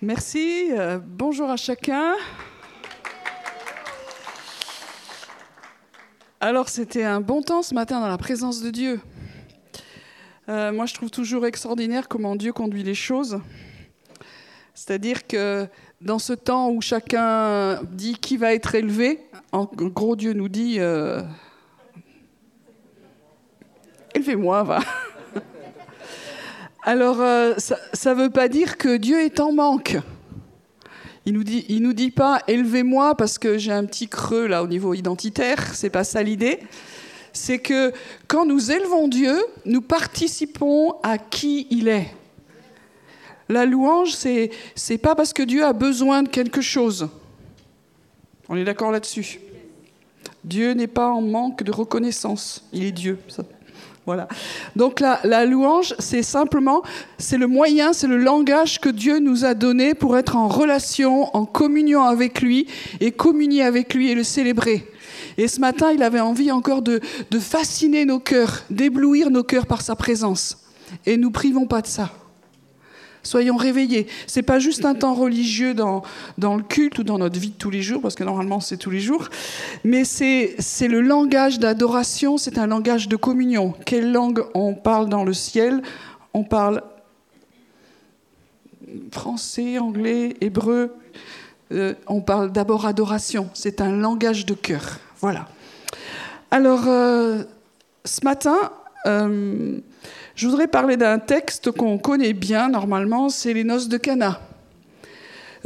Merci. euh, bonjour à chacun. Alors, c'était un bon temps ce matin dans la présence de Dieu. Euh, moi, je trouve toujours extraordinaire comment Dieu conduit les choses. C'est-à-dire que dans ce temps où chacun dit qui va être élevé, en gros, Dieu nous dit euh, Élevez-moi, va. Alors, euh, ça ne veut pas dire que Dieu est en manque. Il nous dit, il nous dit pas élevez-moi parce que j'ai un petit creux là au niveau identitaire. C'est pas ça l'idée. C'est que quand nous élevons Dieu, nous participons à qui il est. La louange, c'est c'est pas parce que Dieu a besoin de quelque chose. On est d'accord là-dessus. Dieu n'est pas en manque de reconnaissance. Il est Dieu. Voilà. Donc la, la louange, c'est simplement, c'est le moyen, c'est le langage que Dieu nous a donné pour être en relation, en communion avec lui et communier avec lui et le célébrer. Et ce matin, il avait envie encore de, de fasciner nos cœurs, d'éblouir nos cœurs par sa présence. Et nous privons pas de ça. Soyons réveillés. C'est pas juste un temps religieux dans, dans le culte ou dans notre vie de tous les jours, parce que normalement c'est tous les jours, mais c'est c'est le langage d'adoration, c'est un langage de communion. Quelle langue on parle dans le ciel? On parle français, anglais, hébreu. Euh, on parle d'abord adoration. C'est un langage de cœur. Voilà. Alors, euh, ce matin, euh, je voudrais parler d'un texte qu'on connaît bien normalement, c'est les noces de Cana.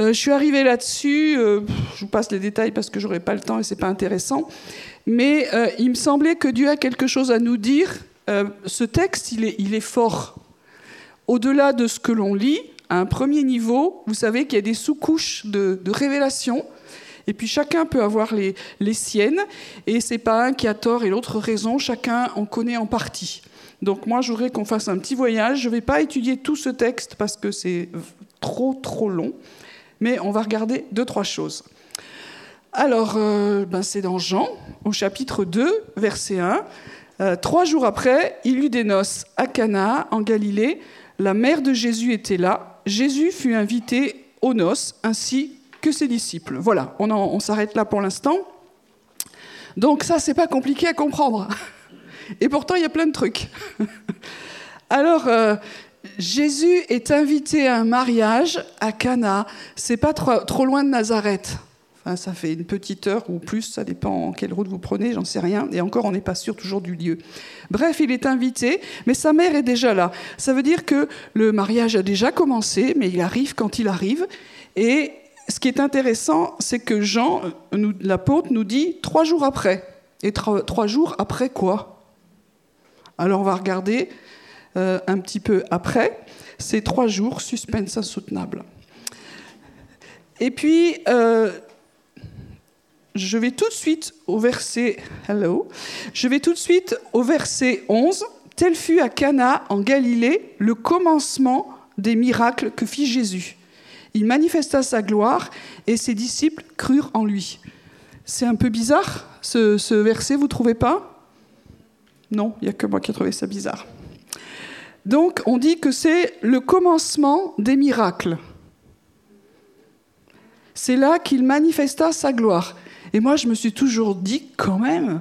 Euh, je suis arrivée là-dessus, euh, je vous passe les détails parce que j'aurai pas le temps et c'est pas intéressant, mais euh, il me semblait que Dieu a quelque chose à nous dire. Ce texte, il est, fort. Au-delà de ce que l'on lit, à un premier niveau, vous savez qu'il y a des sous-couches de, de révélation. Et puis chacun peut avoir les, les siennes, et c'est pas un qui a tort et l'autre raison, chacun en connaît en partie. Donc moi, je voudrais qu'on fasse un petit voyage. Je ne vais pas étudier tout ce texte parce que c'est trop, trop long, mais on va regarder deux, trois choses. Alors, euh, ben c'est dans Jean, au chapitre 2, verset 1. Euh, trois jours après, il eut des noces à Cana, en Galilée. La mère de Jésus était là. Jésus fut invité aux noces, ainsi que ses disciples. Voilà, on, on s'arrête là pour l'instant. Donc ça, c'est pas compliqué à comprendre. Et pourtant, il y a plein de trucs. Alors, euh, Jésus est invité à un mariage à Cana. C'est pas trop, loin de Nazareth. Enfin, ça fait une petite heure ou plus, ça dépend quelle route vous prenez, j'en sais rien. Et encore, on n'est pas sûr toujours du lieu. Bref, il est invité, mais sa mère est déjà là. Ça veut dire que le mariage a déjà commencé, mais il arrive quand il arrive. Et ce qui est intéressant, c'est que Jean, euh, l'apôtre, nous dit trois jours après. Et trois jours après quoi? Alors on va regarder euh, un petit peu après. C'est trois jours, suspense insoutenable. Et puis, euh, je vais tout de suite au verset Hello. Je vais tout de suite au verset 11. Tel fut à Cana en Galilée le commencement des miracles que fit Jésus. Il manifesta sa gloire et ses disciples crurent en lui. C'est un peu bizarre ce, ce verset, vous trouvez pas? Non, il n'y a que moi qui ai trouvé ça bizarre. Donc on dit que c'est le commencement des miracles. C'est là qu'il manifesta sa gloire. Et moi, je me suis toujours dit, quand même,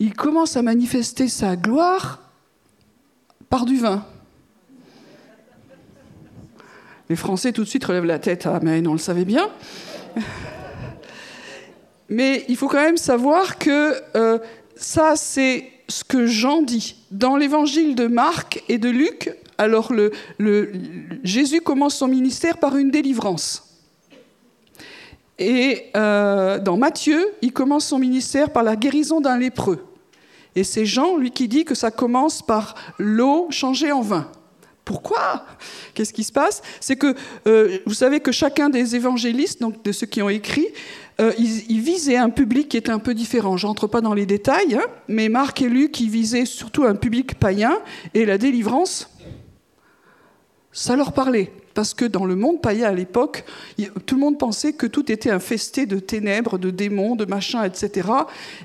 il commence à manifester sa gloire par du vin. Les Français tout de suite relèvent la tête. Ah, mais on le savait bien. Mais il faut quand même savoir que euh, ça, c'est ce que Jean dit. Dans l'évangile de Marc et de Luc, alors Jésus commence son ministère par une délivrance. Et euh, dans Matthieu, il commence son ministère par la guérison d'un lépreux. Et c'est Jean, lui, qui dit que ça commence par l'eau changée en vin. Pourquoi? Qu'est-ce qui se passe? C'est que euh, vous savez que chacun des évangélistes, donc de ceux qui ont écrit, euh, ils, visaient un public qui était un peu différent. J'entre pas dans les détails, hein, mais Marc et Luc, ils visaient surtout un public païen, et la délivrance, ça leur parlait. Parce que dans le monde païen à l'époque, tout le monde pensait que tout était infesté de ténèbres, de démons, de machins, etc.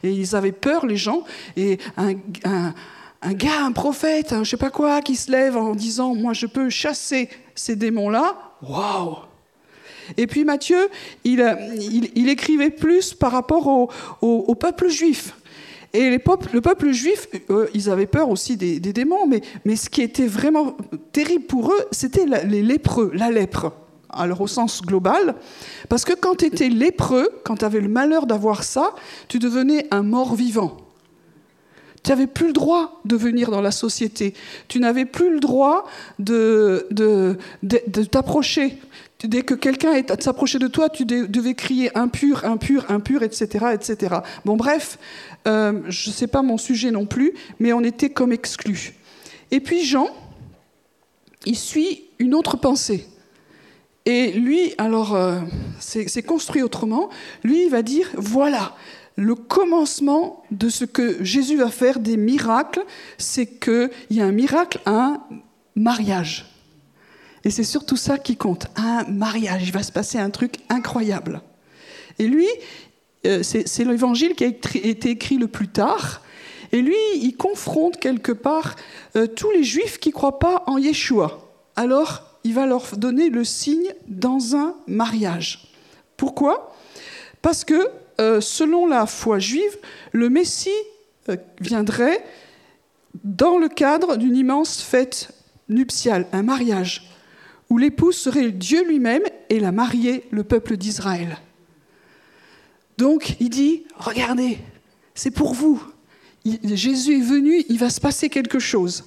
Et ils avaient peur, les gens. Et un- un gars, un prophète, un je sais pas quoi, qui se lève en disant Moi, je peux chasser ces démons-là. Waouh Et puis Matthieu, il, il, écrivait plus par rapport au, peuple juif. Et le peuple juif, euh, ils avaient peur aussi des, démons, mais, mais, ce qui était vraiment terrible pour eux, c'était les lépreux, la lèpre, alors au sens global. Parce que quand tu étais lépreux, quand tu avais le malheur d'avoir ça, tu devenais un mort vivant. Tu n'avais plus le droit de venir dans la société. Tu n'avais plus le droit de, t'approcher. Dès que quelqu'un s'approchait de toi, tu devais crier impur, impur, impur, etc. etc. Bon, bref, euh, je ne sais pas mon sujet non plus, mais on était comme exclus. Et puis Jean, il suit une autre pensée. Et lui, alors, euh, c'est construit autrement. Lui, il va dire voilà, le commencement de ce que Jésus va faire des miracles, c'est qu'il y a un miracle un mariage. Et c'est surtout ça qui compte, un mariage. Il va se passer un truc incroyable. Et lui, euh, c'est l'évangile qui a été écrit le plus tard. Et lui, il confronte quelque part euh, tous les juifs qui ne croient pas en Yeshua. Alors, il va leur donner le signe dans un mariage. Pourquoi? Parce que euh, selon la foi juive, le Messie euh, viendrait dans le cadre d'une immense fête nuptiale, un mariage, où l'épouse serait Dieu lui-même et la mariée, le peuple d'Israël. Donc il dit, regardez, c'est pour vous. Jésus est venu, il va se passer quelque chose.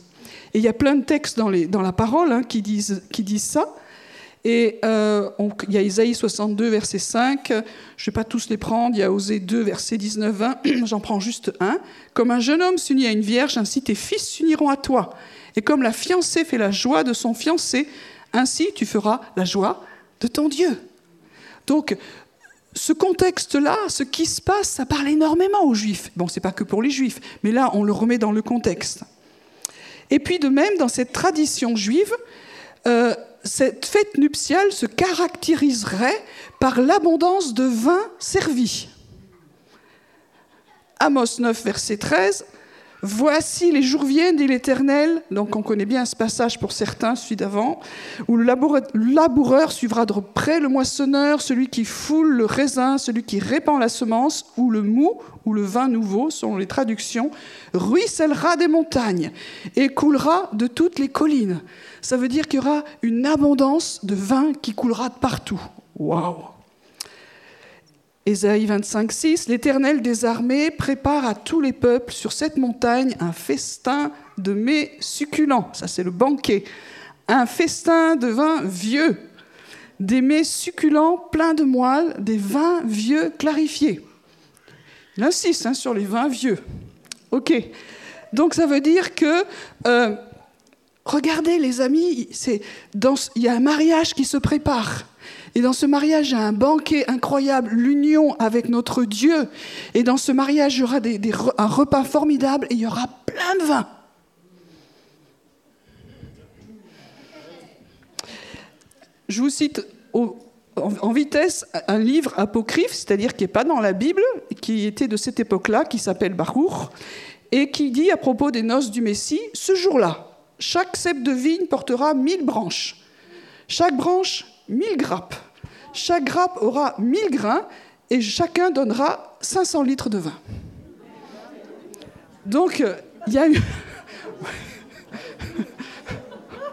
Et il y a plein de textes dans, la parole hein, qui, disent, qui disent ça. Et euh, il y a Isaïe 62, verset 5, je ne vais pas tous les prendre, il y a Osée 2, verset 19-20, j'en prends juste un. Comme un jeune homme s'unit à une vierge, ainsi tes fils s'uniront à toi. Et comme la fiancée fait la joie de son fiancé, ainsi tu feras la joie de ton Dieu. Donc, ce contexte-là, ce qui se passe, ça parle énormément aux Juifs. Bon, c'est pas que pour les Juifs, mais là, on le remet dans le contexte. Et puis, de même, dans cette tradition juive, euh, cette fête nuptiale se caractériserait par l'abondance de vin servi. Amos 9, verset 13. Voici les jours viennent, dit l'Éternel. Donc on connaît bien ce passage pour certains, celui d'avant, où le laboureur suivra de près le moissonneur, celui qui foule le raisin, celui qui répand la semence, ou le mou, ou le vin nouveau, selon les traductions, ruissellera des montagnes et coulera de toutes les collines. Ça veut dire qu'il y aura une abondance de vin qui coulera de partout. Waouh Ésaïe 25, 6, L'Éternel des armées prépare à tous les peuples sur cette montagne un festin de mets succulents. Ça, c'est le banquet. Un festin de vins vieux, des mets succulents pleins de moelle, des vins vieux clarifiés. Il insiste hein, sur les vins vieux. OK. Donc, ça veut dire que. Euh, regardez, les amis, il y a un mariage qui se prépare. Et dans ce mariage, il y a un banquet incroyable, l'union avec notre Dieu. Et dans ce mariage, il y aura un repas formidable et il y aura plein de vin. Je vous cite en, vitesse un livre apocryphe, c'est-à-dire qui n'est pas dans la Bible, qui était de cette époque-là, qui s'appelle Baruch, et qui dit à propos des noces du Messie, ce jour-là, chaque cep de vigne portera mille branches. Chaque branche mille grappes. Chaque grappe aura 1000 grains et chacun donnera 500 litres de vin. Donc, euh, il y a eu...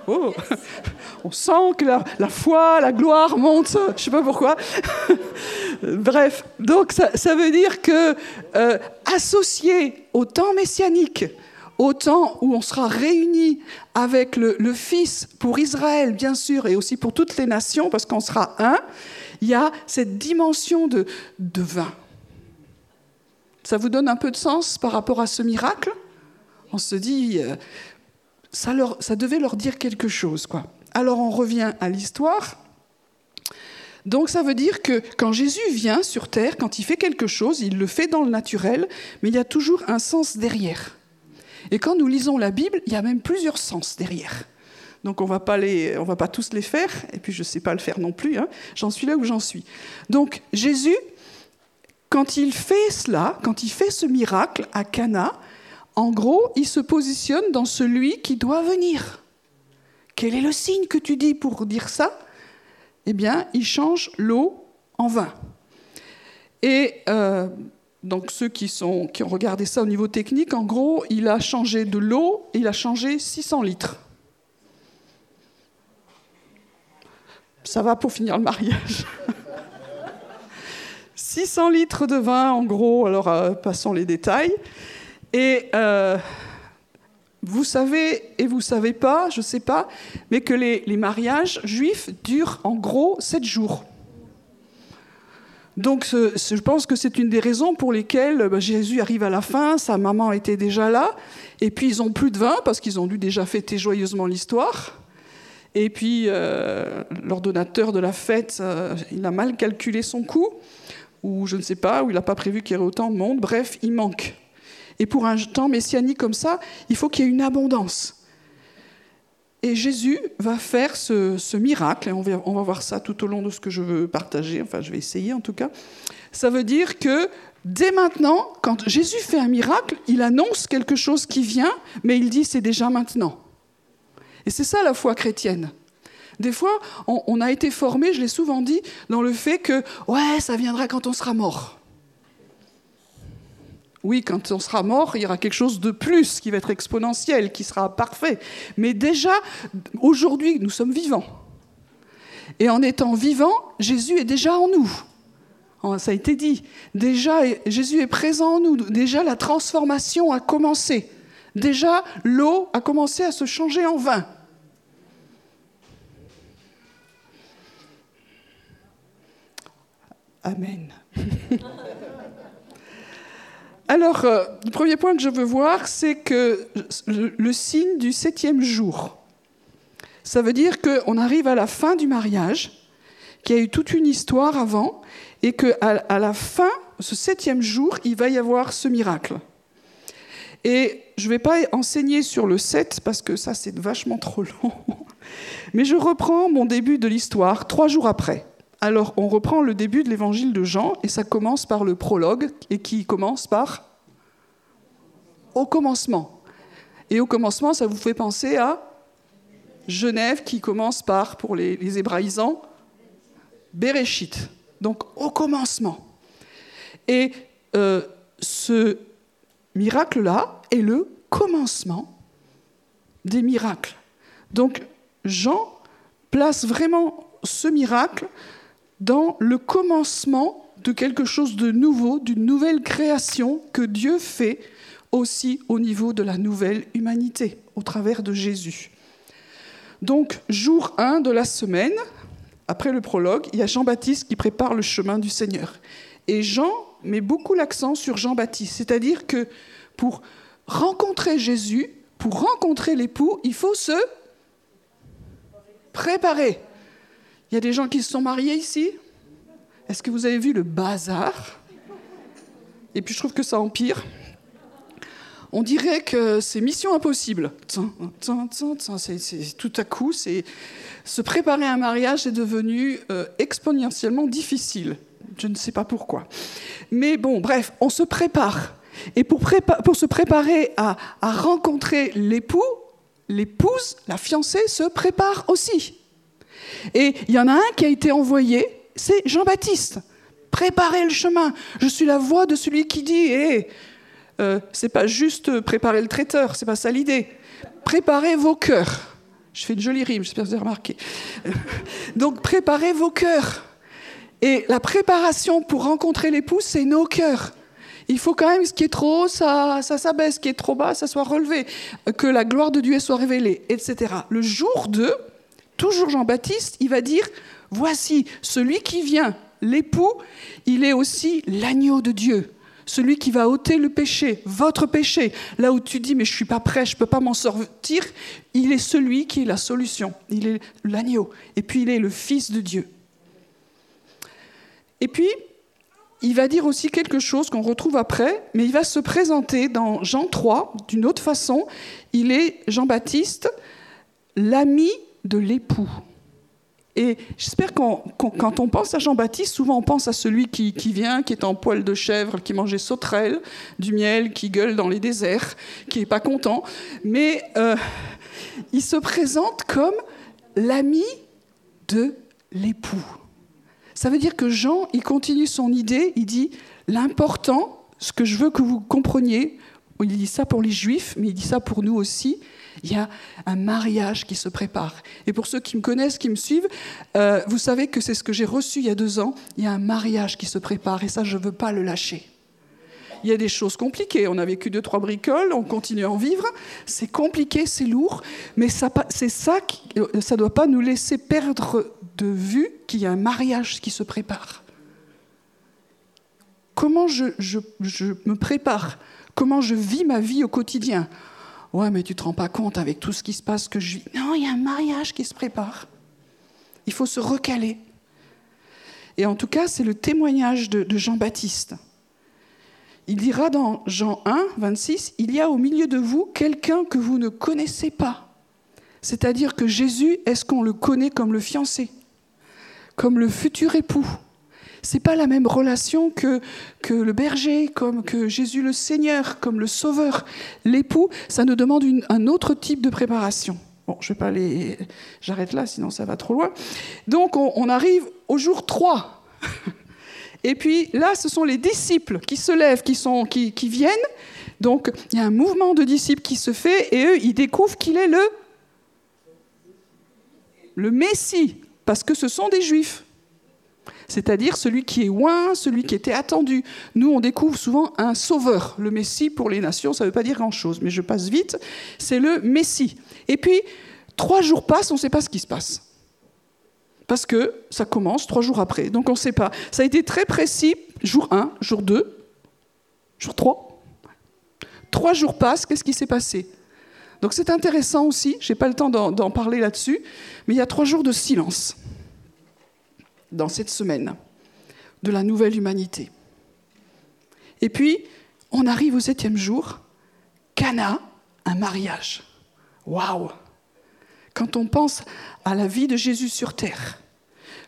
oh, on sent que la, foi, la gloire monte, je ne sais pas pourquoi. Bref, donc ça, veut dire que euh, associé au temps messianique, au temps où on sera réunis avec le, Fils pour Israël, bien sûr, et aussi pour toutes les nations, parce qu'on sera un, il y a cette dimension de, vin. Ça vous donne un peu de sens par rapport à ce miracle? On se dit, euh, ça, ça devait leur dire quelque chose. Quoi. Alors on revient à l'histoire. Donc ça veut dire que quand Jésus vient sur terre, quand il fait quelque chose, il le fait dans le naturel, mais il y a toujours un sens derrière. Et quand nous lisons la Bible, il y a même plusieurs sens derrière. Donc on on va pas tous les faire, et puis je ne sais pas le faire non plus. Hein. J'en suis là où j'en suis. Donc Jésus, quand il fait cela, quand il fait ce miracle à Cana, en gros, il se positionne dans celui qui doit venir. Quel est le signe que tu dis pour dire ça? Eh bien, il change l'eau en vin. Et euh, donc ceux qui, sont, qui ont regardé ça au niveau technique, en gros, il a changé de l'eau, il a changé 600 litres. Ça va pour finir le mariage. 600 litres de vin, en gros, alors euh, passons les détails. Et euh, vous savez, et vous savez pas, je sais pas, mais que les, les mariages juifs durent en gros 7 jours. Donc je pense que c'est une des raisons pour lesquelles bah, Jésus arrive à la fin, sa maman était déjà là, et puis ils ont plus de vin parce qu'ils ont dû déjà fêter joyeusement l'histoire. Et puis euh, l'ordonnateur de la fête, euh, il a mal calculé son coût, ou je ne sais pas, ou il n'a pas prévu qu'il y ait autant de monde, bref, il manque. Et pour un temps messianique comme ça, il faut qu'il y ait une abondance. Et Jésus va faire ce, miracle, et on va, voir ça tout au long de ce que je veux partager, enfin je vais essayer en tout cas. Ça veut dire que dès maintenant, quand Jésus fait un miracle, il annonce quelque chose qui vient, mais il dit c'est déjà maintenant. Et c'est ça la foi chrétienne. Des fois, on, on a été formé, je l'ai souvent dit, dans le fait que ouais, ça viendra quand on sera mort. Oui, quand on sera mort, il y aura quelque chose de plus qui va être exponentiel, qui sera parfait. Mais déjà, aujourd'hui, nous sommes vivants. Et en étant vivants, Jésus est déjà en nous. Ça a été dit. Déjà, Jésus est présent en nous. Déjà, la transformation a commencé. Déjà, l'eau a commencé à se changer en vin. Amen. Alors, euh, le premier point que je veux voir, c'est que le, signe du septième jour. Ça veut dire qu'on arrive à la fin du mariage, qu'il y a eu toute une histoire avant, et qu'à à la fin, ce septième jour, il va y avoir ce miracle. Et je ne vais pas enseigner sur le 7 parce que ça c'est vachement trop long. Mais je reprends mon début de l'histoire trois jours après. Alors, on reprend le début de l'évangile de Jean, et ça commence par le prologue, et qui commence par au commencement. Et au commencement, ça vous fait penser à Genève, qui commence par, pour les, hébraïsants, Bereshit. Donc, au commencement. Et euh, ce miracle-là est le commencement des miracles. Donc, Jean place vraiment ce miracle dans le commencement de quelque chose de nouveau, d'une nouvelle création que Dieu fait aussi au niveau de la nouvelle humanité, au travers de Jésus. Donc, jour 1 de la semaine, après le prologue, il y a Jean-Baptiste qui prépare le chemin du Seigneur. Et Jean met beaucoup l'accent sur Jean-Baptiste, c'est-à-dire que pour rencontrer Jésus, pour rencontrer l'époux, il faut se préparer. Il y a des gens qui se sont mariés ici Est-ce que vous avez vu le bazar? Et puis je trouve que ça empire. On dirait que c'est mission impossible. Tout à coup, c'est se préparer à un mariage est devenu euh, exponentiellement difficile. Je ne sais pas pourquoi. Mais bon, bref, on se prépare. Et pour, se préparer à rencontrer l'époux, l'épouse, la fiancée se prépare aussi. Et il y en a un qui a été envoyé, c'est Jean-Baptiste. Préparez le chemin. Je suis la voix de celui qui dit hé, euh, c'est pas juste préparer le traiteur, c'est pas ça l'idée. Préparez vos cœurs. Je fais une jolie rime, j'espère que vous avez remarqué. Donc préparez vos cœurs. Et la préparation pour rencontrer l'épouse, c'est nos cœurs. Il faut quand même ce qui est trop haut, ça, ça s'abaisse, ce qui est trop bas, ça soit relevé, que la gloire de Dieu soit révélée, etc. Le jour 2, toujours Jean-Baptiste, il va dire, voici celui qui vient, l'époux, il est aussi l'agneau de Dieu celui qui va ôter le péché, votre péché. Là où tu dis, mais je suis pas prêt, je peux pas m'en sortir, il est celui qui est la solution. Il est l'agneau. Et puis il est le Fils de Dieu. Et puis, il va dire aussi quelque chose qu'on retrouve après, mais il va se présenter dans Jean 3 d'une autre façon. Il est Jean-Baptiste, l'ami de l'époux. Et j'espère que quand on pense à Jean-Baptiste, souvent on pense à celui qui, vient, qui est en poil de chèvre, qui mangeait sauterelle, du miel, qui gueule dans les déserts, qui n'est pas content. Mais euh, il se présente comme l'ami de l'époux. Ça veut dire que Jean, il continue son idée, il dit, l'important, ce que je veux que vous compreniez, il dit ça pour les juifs, mais il dit ça pour nous aussi, il y a un mariage qui se prépare. Et pour ceux qui me connaissent, qui me suivent, euh, vous savez que c'est ce que j'ai reçu il y a deux ans, il y a un mariage qui se prépare, et ça, je ne veux pas le lâcher. Il y a des choses compliquées. On a vécu deux, trois bricoles, on continue à en vivre. C'est compliqué, c'est lourd, mais c'est ça qui, ça ne doit pas nous laisser perdre de vue qu'il y a un mariage qui se prépare. Comment je me prépare? Comment je vis ma vie au quotidien? Ouais, mais tu te rends pas compte avec tout ce qui se passe que je vis. Non, il y a un mariage qui se prépare. Il faut se recaler. Et en tout cas, c'est le témoignage de, de Jean-Baptiste. Il dira dans Jean 1, 26, Il y a au milieu de vous quelqu'un que vous ne connaissez pas. C'est-à-dire que Jésus, est-ce qu'on le connaît comme le fiancé, comme le futur époux? C'est pas la même relation que, le berger, comme que Jésus le Seigneur, comme le Sauveur. L'époux, ça nous demande un autre type de préparation. Bon, je vais pas aller... J'arrête là, sinon ça va trop loin. Donc, on, arrive au jour 3. Et puis là, ce sont les disciples qui se lèvent, qui viennent. Donc il y a un mouvement de disciples qui se fait et eux, ils découvrent qu'il est le, le Messie, parce que ce sont des Juifs. C'est-à-dire celui qui est loin, celui qui était attendu. Nous, on découvre souvent un sauveur. Le Messie, pour les nations, ça ne veut pas dire grand-chose, mais je passe vite. C'est le Messie. Et puis, trois jours passent, on ne sait pas ce qui se passe parce que ça commence trois jours après. Donc on ne sait pas. Ça a été très précis, jour 1, jour 2, jour 3. Trois jours passent, qu'est-ce qui s'est passé? Donc c'est intéressant aussi, je n'ai pas le temps d'en parler là-dessus, mais il y a trois jours de silence dans cette semaine de la nouvelle humanité. Et puis, on arrive au septième jour, Cana, un mariage. Waouh quand on pense à la vie de Jésus sur terre,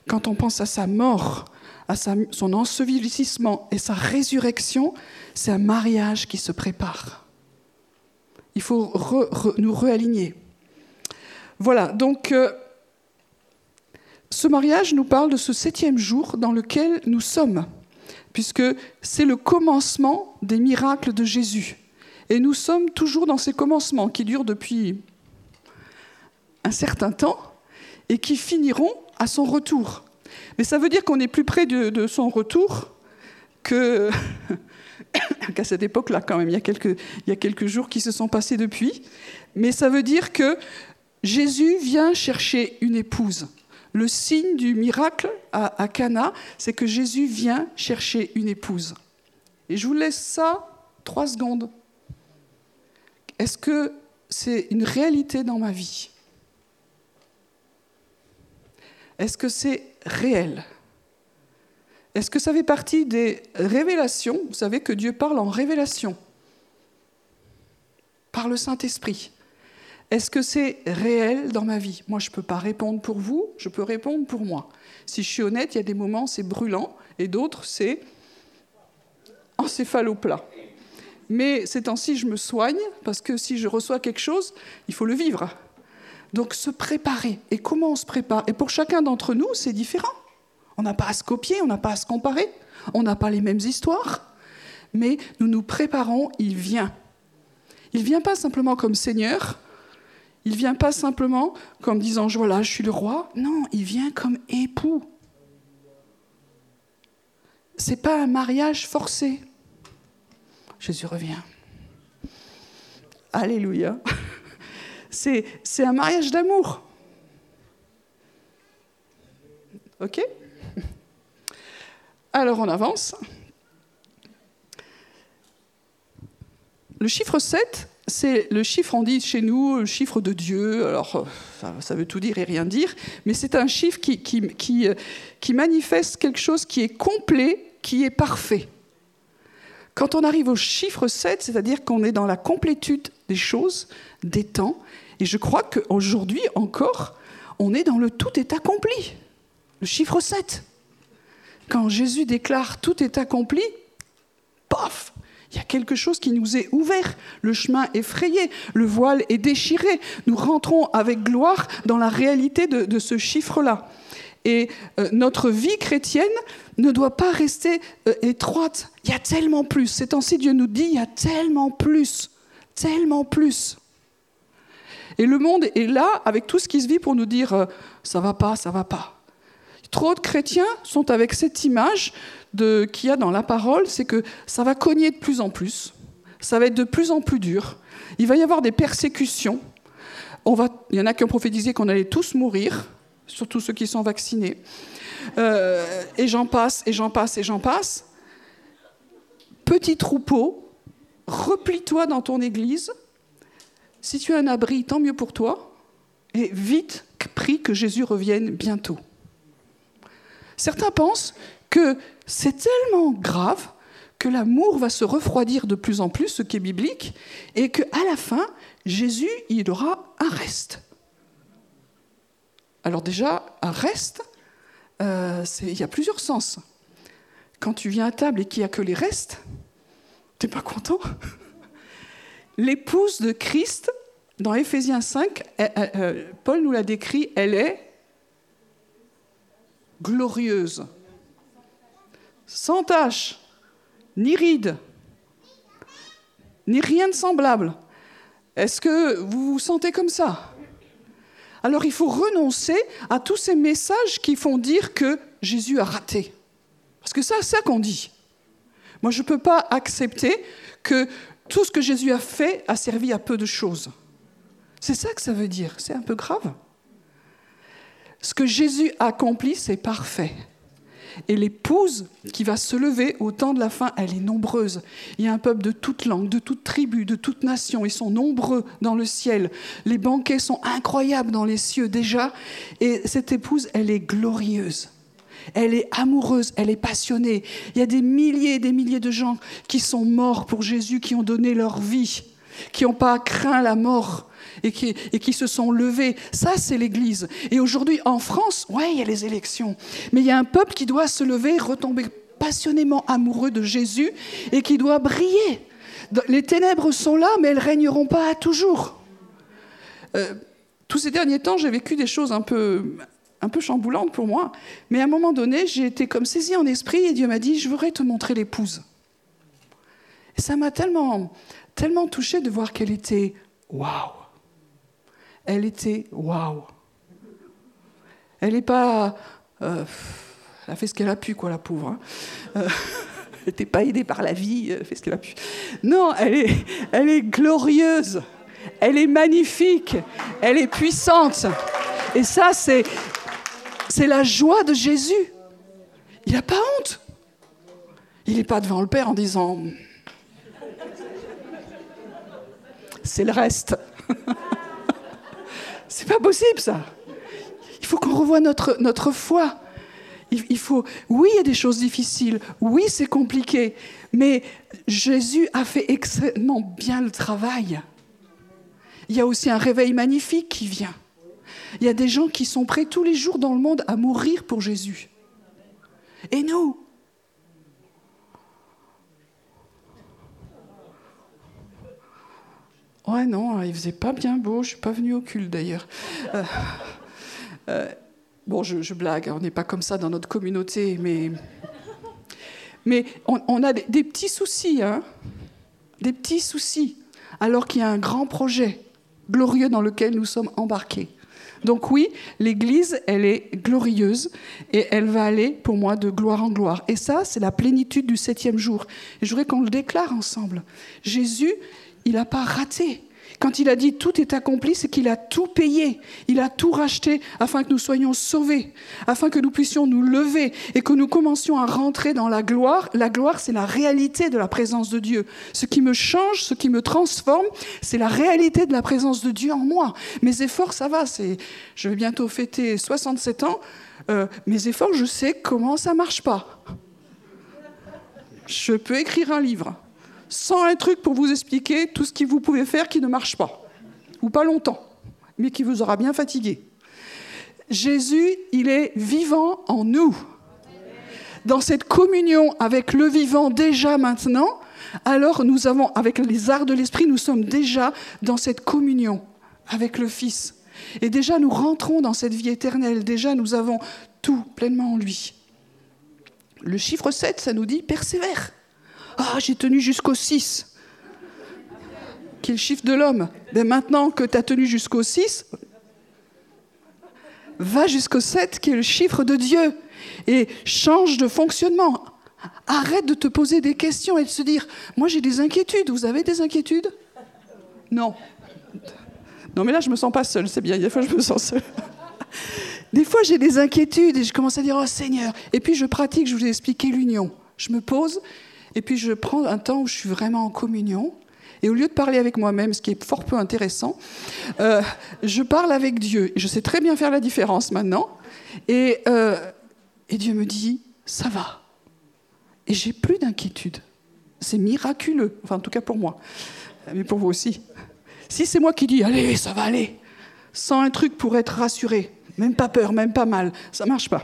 quand on pense à sa mort, à son ensevelissement et sa résurrection, c'est un mariage qui se prépare. Il faut nous réaligner. Voilà, donc euh, ce mariage nous parle de ce septième jour dans lequel nous sommes, puisque c'est le commencement des miracles de Jésus. Et nous sommes toujours dans ces commencements qui durent depuis un certain temps et qui finiront à son retour. Mais ça veut dire qu'on est plus près de, son retour qu'à cette époque-là quand même. Il y a quelques jours qui se sont passés depuis. Mais ça veut dire que Jésus vient chercher une épouse. Le signe du miracle à, Cana, c'est que Jésus vient chercher une épouse. Et je vous laisse ça trois secondes. Est-ce que c'est une réalité dans ma vie? Est-ce que c'est réel? Est-ce que ça fait partie des révélations? Vous savez que Dieu parle en révélation par le Saint-Esprit. Est-ce que c'est réel dans ma vie? Moi, je ne peux pas répondre pour vous, je peux répondre pour moi. Si je suis honnête, il y a des moments, c'est brûlant, et d'autres, c'est encéphaloplat. Mais ces temps-ci, je me soigne, parce que si je reçois quelque chose, il faut le vivre. Donc se préparer. Et comment on se prépare? Et pour chacun d'entre nous, c'est différent. On n'a pas à se copier, on n'a pas à se comparer, on n'a pas les mêmes histoires, mais nous nous préparons, il vient. Il vient pas simplement comme Seigneur, il vient pas simplement comme disant voilà, je suis le roi. Non, il vient comme époux. C'est pas un mariage forcé. Jésus revient. Alléluia c'est un mariage d'amour. OK? Alors on avance. Le chiffre 7, c'est le chiffre, on dit chez nous, le chiffre de Dieu. Alors, ça, veut tout dire et rien dire, mais c'est un chiffre qui, qui, qui, manifeste quelque chose qui est complet, qui est parfait. Quand on arrive au chiffre 7, c'est-à-dire qu'on est dans la complétude des choses, des temps, et je crois qu'aujourd'hui encore, on est dans le tout est accompli. Le chiffre 7. Quand Jésus déclare tout est accompli, paf, il y a quelque chose qui nous est ouvert. Le chemin est frayé, le voile est déchiré. Nous rentrons avec gloire dans la réalité de, ce chiffre-là. Et euh, notre vie chrétienne ne doit pas rester euh, étroite. Il y a tellement plus. Ces temps-ci, Dieu nous dit, il y a tellement plus, tellement plus. Et le monde est là avec tout ce qui se vit pour nous dire, euh, ça va pas, ça va pas. Trop de chrétiens sont avec cette image qu'il y a dans la parole, c'est que ça va cogner de plus en plus, ça va être de plus en plus dur, il va y avoir des persécutions, il y en a qui ont prophétisé qu'on allait tous mourir, surtout ceux qui sont vaccinés, euh, et j'en passe, et j'en passe, et j'en passe. Petit troupeau, replie-toi dans ton église, si tu as un abri, tant mieux pour toi, et vite prie que Jésus revienne bientôt. Certains pensent que c'est tellement grave que l'amour va se refroidir de plus en plus, ce qui est biblique, et qu'à la fin, Jésus, il aura un reste. Alors déjà, un reste, euh, il y a plusieurs sens. Quand tu viens à table et qu'il n'y a que les restes, tu n'es pas content L'épouse de Christ, dans Éphésiens 5, euh, Paul nous l'a décrit, elle est glorieuse, sans tache, ni ride, ni rien de semblable. Est-ce que vous vous sentez comme ça? Alors il faut renoncer à tous ces messages qui font dire que Jésus a raté. Parce que c'est ça qu'on dit. Moi, je ne peux pas accepter que tout ce que Jésus a fait a servi à peu de choses. C'est ça que ça veut dire. C'est un peu grave. Ce que Jésus a accompli, c'est parfait. Et l'épouse qui va se lever au temps de la fin, elle est nombreuse. Il y a un peuple de toute langue, de toute tribu, de toute nation. Ils sont nombreux dans le ciel. Les banquets sont incroyables dans les cieux déjà. Et cette épouse, elle est glorieuse. Elle est amoureuse, elle est passionnée. Il y a des milliers et des milliers de gens qui sont morts pour Jésus, qui ont donné leur vie, qui n'ont pas craint la mort et qui, se sont levés. Ça, c'est l'Église. Et aujourd'hui, en France, ouais, il y a les élections, mais il y a un peuple qui doit se lever, retomber passionnément amoureux de Jésus et qui doit briller. Les ténèbres sont là, mais elles ne régneront pas à toujours. Euh, tous ces derniers temps, j'ai vécu des choses un peu, un peu chamboulantes pour moi, mais à un moment donné, j'ai été comme saisie en esprit et Dieu m'a dit, je voudrais te montrer l'épouse. Ça m'a tellement, tellement touchée de voir qu'elle était waouh elle était waouh. Elle n'est pas. Euh, elle a fait ce qu'elle a pu, quoi, la pauvre. Hein. Euh, elle n'était pas aidée par la vie, elle fait ce qu'elle a pu. Non, elle est, elle est glorieuse. Elle est magnifique. Elle est puissante. Et ça, c'est, c'est la joie de Jésus. Il n'a pas honte. Il n'est pas devant le Père en disant c'est le reste. C'est pas possible ça. Il faut qu'on revoie notre, notre foi. Il, faut, oui, il y a des choses difficiles, oui, c'est compliqué, mais Jésus a fait extrêmement bien le travail. Il y a aussi un réveil magnifique qui vient. Il y a des gens qui sont prêts tous les jours dans le monde à mourir pour Jésus. Et nous Ouais, non, il faisait pas bien beau. Je suis pas venue au culte d'ailleurs. Euh, euh, bon, je, blague, on n'est pas comme ça dans notre communauté, mais, mais on, a des, petits soucis, hein, des petits soucis, alors qu'il y a un grand projet glorieux dans lequel nous sommes embarqués. Donc oui, l'Église, elle est glorieuse et elle va aller, pour moi, de gloire en gloire. Et ça, c'est la plénitude du septième jour. Et je voudrais qu'on le déclare ensemble. Jésus, il n'a pas raté. Quand il a dit tout est accompli, c'est qu'il a tout payé, il a tout racheté afin que nous soyons sauvés, afin que nous puissions nous lever et que nous commencions à rentrer dans la gloire. La gloire, c'est la réalité de la présence de Dieu. Ce qui me change, ce qui me transforme, c'est la réalité de la présence de Dieu en moi. Mes efforts, ça va, je vais bientôt fêter 67 ans. Euh, mes efforts, je sais comment ça marche pas. Je peux écrire un livre sans un truc pour vous expliquer tout ce que vous pouvez faire qui ne marche pas, ou pas longtemps, mais qui vous aura bien fatigué. Jésus, il est vivant en nous. Dans cette communion avec le vivant déjà maintenant, alors nous avons, avec les arts de l'esprit, nous sommes déjà dans cette communion avec le Fils. Et déjà, nous rentrons dans cette vie éternelle. Déjà, nous avons tout pleinement en lui. Le chiffre 7, ça nous dit persévère. Ah, j'ai tenu jusqu'au 6, qui est le chiffre de l'homme. Mais maintenant que tu as tenu jusqu'au 6, va jusqu'au 7, qui est le chiffre de Dieu, et change de fonctionnement. Arrête de te poser des questions et de se dire, moi j'ai des inquiétudes, vous avez des inquiétudes? Non. Non mais là je me sens pas seule, c'est bien, des fois je me sens seule. Des fois j'ai des inquiétudes et je commence à dire, oh Seigneur, et puis je pratique, je vous ai expliqué l'union. Je me pose et puis je prends un temps où je suis vraiment en communion. Et au lieu de parler avec moi-même, ce qui est fort peu intéressant, euh, je parle avec Dieu. Je sais très bien faire la différence maintenant. Et, euh, et Dieu me dit, ça va. Et j'ai plus d'inquiétude. C'est miraculeux, enfin en tout cas pour moi, mais pour vous aussi. Si c'est moi qui dis, allez, ça va aller, sans un truc pour être rassuré, même pas peur, même pas mal, ça marche pas.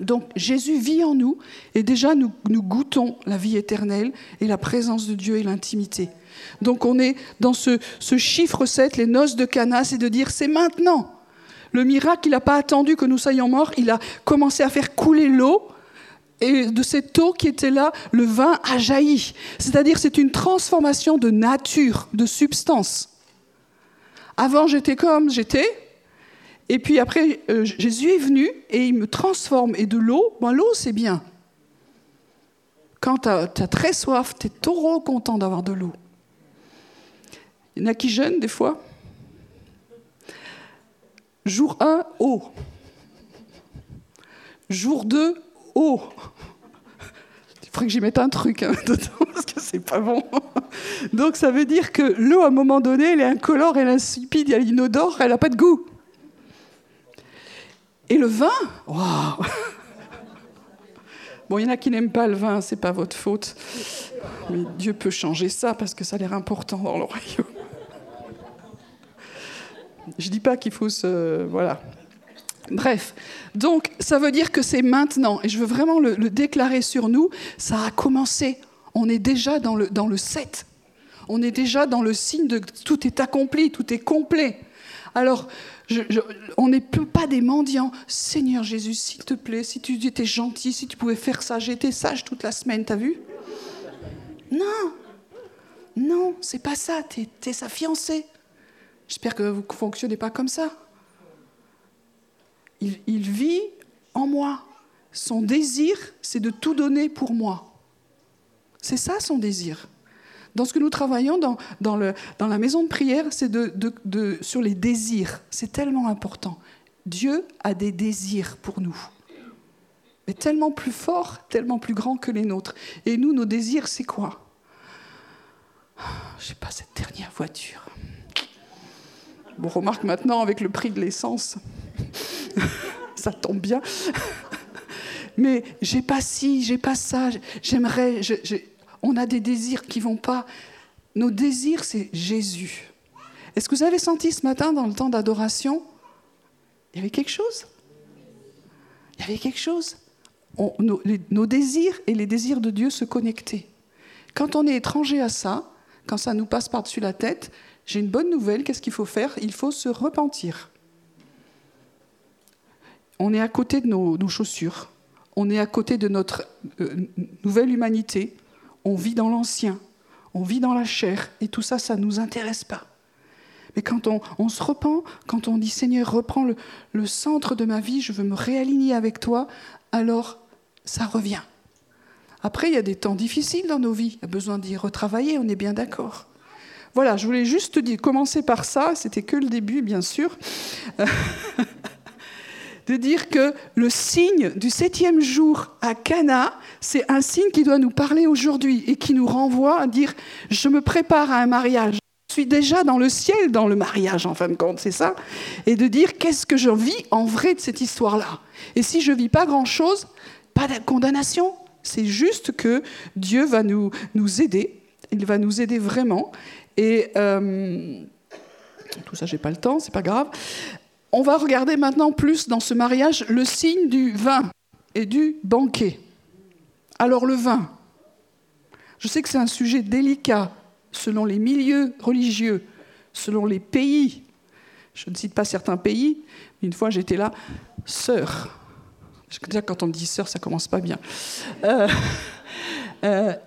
Donc Jésus vit en nous et déjà nous, goûtons la vie éternelle et la présence de Dieu et l'intimité. Donc on est dans ce, chiffre 7, les noces de Cana, c'est de dire c'est maintenant. Le miracle, il n'a pas attendu que nous soyons morts, il a commencé à faire couler l'eau. Et de cette eau qui était là, le vin a jailli. C'est-à-dire c'est une transformation de nature, de substance. Avant j'étais comme? J'étais, et puis après euh, Jésus est venu et il me transforme. Et de l'eau, ben, l'eau c'est bien. Quand tu as, très soif, tu es trop content d'avoir de l'eau. Il y en a qui jeûnent des fois. Jour 1, eau. Jour 2, eau. Il faudrait que j'y mette un truc hein, dedans parce que c'est pas bon. Donc ça veut dire que l'eau, à un moment donné, elle est incolore, elle est insipide, elle est inodore, elle n'a pas de goût. Et le vin, waouh Bon, il y en a qui n'aiment pas le vin, c'est pas votre faute. Mais Dieu peut changer ça parce que ça a l'air important dans le royaume. Je dis pas qu'il faut se. Voilà. Bref, donc ça veut dire que c'est maintenant, et je veux vraiment le, déclarer sur nous, ça a commencé. On est déjà dans le, dans le 7. On est déjà dans le signe de tout est accompli, tout est complet. Alors, on n'est pas des mendiants. Seigneur Jésus, s'il te plaît, si tu étais gentil, si tu pouvais faire ça, j'étais sage toute la semaine, t'as vu? Non, non, c'est pas ça, t'es es sa fiancée. J'espère que vous ne fonctionnez pas comme ça. Il, vit en moi. Son désir, c'est de tout donner pour moi. C'est ça son désir. Dans ce que nous travaillons dans, la maison de prière, c'est sur les désirs. C'est tellement important. Dieu a des désirs pour nous. Mais tellement plus forts, tellement plus grands que les nôtres. Et nous, nos désirs, c'est quoi? Je sais pas, cette dernière voiture. Bon, remarque maintenant avec le prix de l'essence, ça tombe bien. Mais j'ai pas ci, j'ai pas ça, j'aimerais. On a des désirs qui vont pas. Nos désirs, c'est Jésus. Est-ce que vous avez senti ce matin, dans le temps d'adoration, il y avait quelque chose? Il y avait quelque chose nos, désirs et les désirs de Dieu se connectaient. Quand on est étranger à ça, quand ça nous passe par-dessus la tête, j'ai une bonne nouvelle, qu'est-ce qu'il faut faire? Il faut se repentir. On est à côté de nos, chaussures, on est à côté de notre euh, nouvelle humanité, on vit dans l'ancien, on vit dans la chair, et tout ça, ça ne nous intéresse pas. Mais quand on, se repent, quand on dit Seigneur, reprends le, centre de ma vie, je veux me réaligner avec toi, alors ça revient. Après, il y a des temps difficiles dans nos vies, il y a besoin d'y retravailler, on est bien d'accord. Voilà, je voulais juste dire, commencer par ça, c'était que le début, bien sûr, de dire que le signe du septième jour à Cana, c'est un signe qui doit nous parler aujourd'hui et qui nous renvoie à dire je me prépare à un mariage. Je suis déjà dans le ciel, dans le mariage, en fin de compte, c'est ça. Et de dire qu'est-ce que je vis en vrai de cette histoire-là? Et si je vis pas grand-chose, pas de condamnation. C'est juste que Dieu va nous, nous aider. Il va nous aider vraiment. Et euh, tout ça, j'ai pas le temps, c'est pas grave. On va regarder maintenant plus dans ce mariage le signe du vin et du banquet. Alors le vin, je sais que c'est un sujet délicat selon les milieux religieux, selon les pays. Je ne cite pas certains pays, mais une fois j'étais là, sœur, quand on me dit sœur, ça commence pas bien.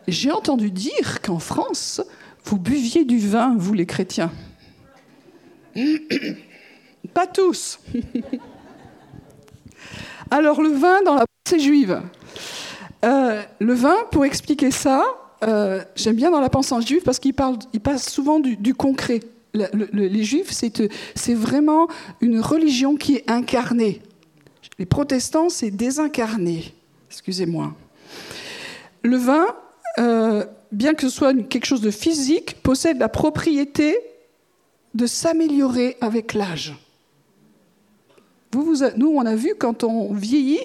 J'ai entendu dire qu'en France, vous buviez du vin, vous les chrétiens. Tous. Alors le vin dans la pensée juive. Euh, le vin, pour expliquer ça, euh, j'aime bien dans la pensée juive parce qu'il passe souvent du, concret. les juifs, c'est vraiment une religion qui est incarnée. Les protestants, c'est désincarné. Excusez-moi. Le vin, euh, bien que ce soit quelque chose de physique, possède la propriété de s'améliorer avec l'âge. Nous, on a vu quand on vieillit,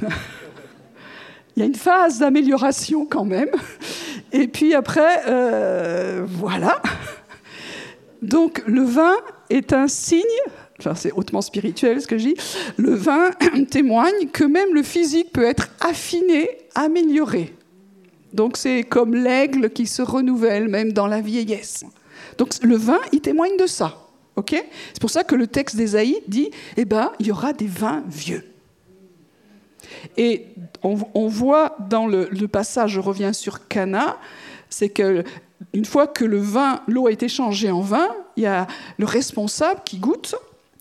il y a une phase d'amélioration quand même. Et puis après, euh, voilà. Donc le vin est un signe, enfin c'est hautement spirituel ce que je dis, le vin témoigne que même le physique peut être affiné, amélioré. Donc c'est comme l'aigle qui se renouvelle même dans la vieillesse. Donc le vin, il témoigne de ça. C'est pour ça que le texte d'Ésaïe dit, eh ben, il y aura des vins vieux. Et on, voit dans le, passage, je reviens sur Cana, c'est que une fois que le vin, l'eau a été changée en vin, il y a le responsable qui goûte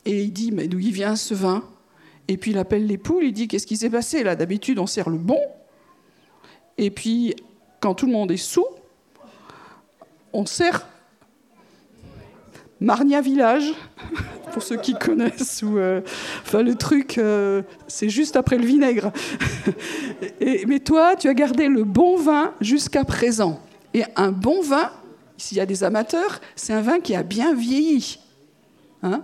et il dit mais d'où il vient ce vin? Et puis il appelle les poules, il dit qu'est-ce qui s'est passé? Là D'habitude on sert le bon, et puis quand tout le monde est sous, on sert Marnia Village, pour ceux qui connaissent, ou, euh, enfin le truc, euh, c'est juste après le vinaigre. mais toi, tu as gardé le bon vin jusqu'à présent. Et un bon vin, s'il y a des amateurs, c'est un vin qui a bien vieilli. Hein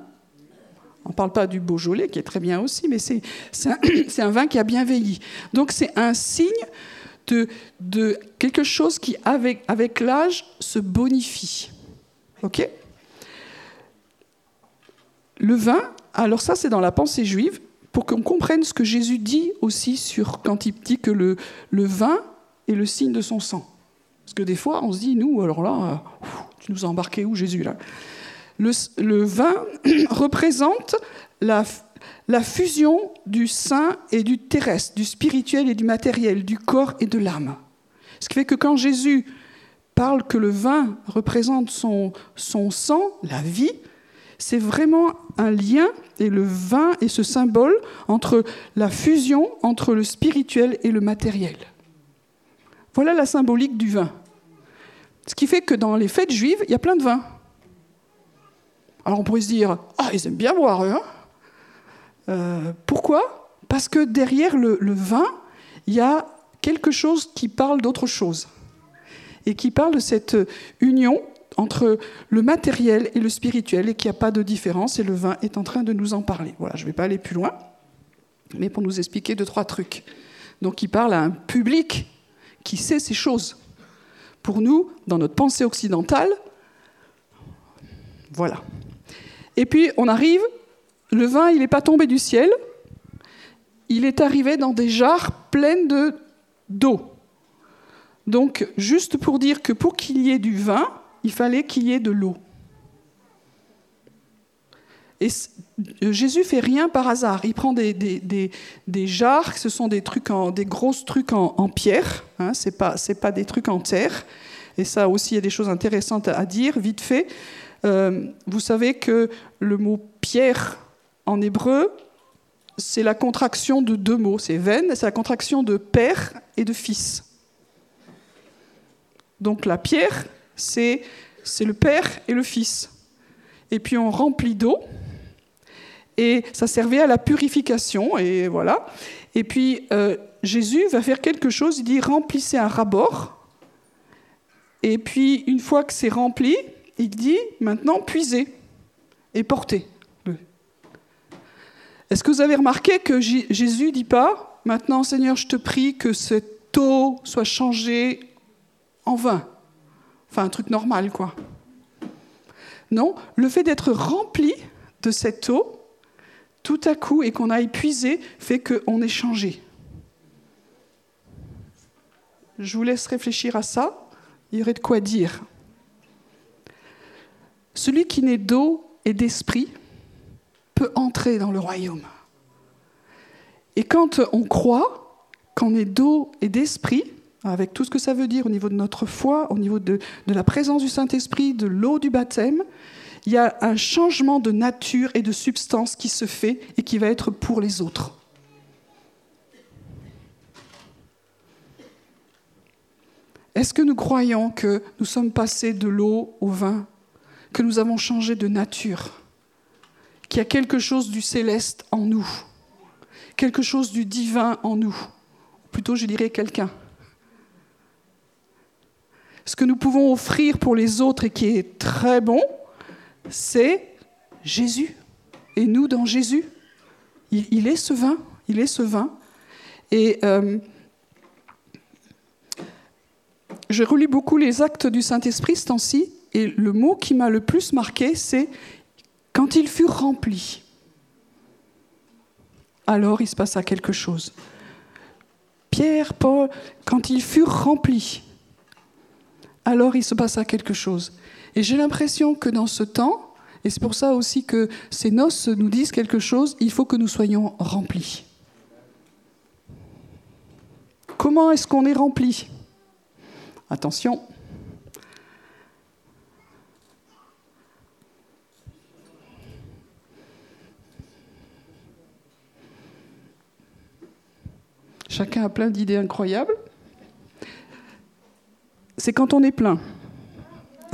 on ne parle pas du Beaujolais, qui est très bien aussi, mais c'est un, vin qui a bien vieilli. Donc c'est un signe de, quelque chose qui, avec l'âge, se bonifie. OK? Le vin, alors ça c'est dans la pensée juive, pour qu'on comprenne ce que Jésus dit aussi sur quand il dit que le, vin est le signe de son sang. Parce que des fois, on se dit, nous, alors là, tu nous as embarqué où Jésus là? Le, vin représente la, fusion du saint et du terrestre, du spirituel et du matériel, du corps et de l'âme. Ce qui fait que quand Jésus parle que le vin représente son sang, la vie, c'est vraiment un lien, et le vin est ce symbole entre la fusion entre le spirituel et le matériel. Voilà la symbolique du vin. Ce qui fait que dans les fêtes juives, il y a plein de vins. Alors on pourrait se dire, ah, ils aiment bien boire, hein euh, Pourquoi? Parce que derrière le vin, il y a quelque chose qui parle d'autre chose. Et qui parle de cette union entre le matériel et le spirituel et qu'il n'y a pas de différence et le vin est en train de nous en parler. Voilà, je ne vais pas aller plus loin, mais pour nous expliquer deux, trois trucs. Donc il parle à un public qui sait ces choses. Pour nous, dans notre pensée occidentale, voilà. Et puis on arrive, le vin, il n'est pas tombé du ciel, il est arrivé dans des jarres pleines de, d'eau. Donc juste pour dire que pour qu'il y ait du vin, il fallait qu'il y ait de l'eau. Et Jésus fait rien par hasard. Il prend des, des, des, des jarres, ce sont des trucs en, des grosses trucs en, pierre. Hein, c'est pas pas des trucs en terre. Et ça aussi, il y a des choses intéressantes à dire, vite fait. Euh, vous savez que le mot pierre en hébreu, c'est la contraction de deux mots. C'est veine, c'est la contraction de père et de fils. Donc la pierre, c'est le Père et le Fils. Et puis on remplit d'eau, et ça servait à la purification, et voilà. Et puis euh, Jésus va faire quelque chose, il dit remplissez un rabord, et puis une fois que c'est rempli, il dit maintenant puisez et portez. Est-ce que vous avez remarqué que Jésus dit pas maintenant Seigneur, je te prie que cette eau soit changée en vin? Enfin, un truc normal, quoi. Non, le fait d'être rempli de cette eau, tout à coup, et qu'on a épuisé, fait qu'on est changé. Je vous laisse réfléchir à ça. Il y aurait de quoi dire. Celui qui naît d'eau et d'esprit peut entrer dans le royaume. Et quand on croit, qu'on est d'eau et d'esprit, avec tout ce que ça veut dire au niveau de notre foi, au niveau de, la présence du Saint-Esprit, de l'eau du baptême, il y a un changement de nature et de substance qui se fait et qui va être pour les autres. Est-ce que nous croyons que nous sommes passés de l'eau au vin, que nous avons changé de nature, qu'il y a quelque chose du céleste en nous, quelque chose du divin en nous Plutôt, je dirais quelqu'un. Ce que nous pouvons offrir pour les autres et qui est très bon, c'est Jésus. Et nous dans Jésus. Il, est ce vin. Il est ce vin. Et euh, je relis beaucoup les actes du Saint-Esprit ce temps-ci. Et le mot qui m'a le plus marqué, c'est quand il fut rempli. Alors il se passa quelque chose. Pierre, Paul, quand ils furent remplis, alors il se passa quelque chose. Et j'ai l'impression que dans ce temps, et c'est pour ça aussi que ces noces nous disent quelque chose, il faut que nous soyons remplis. Comment est-ce qu'on est rempli? Attention. Chacun a plein d'idées incroyables. C'est quand on est plein.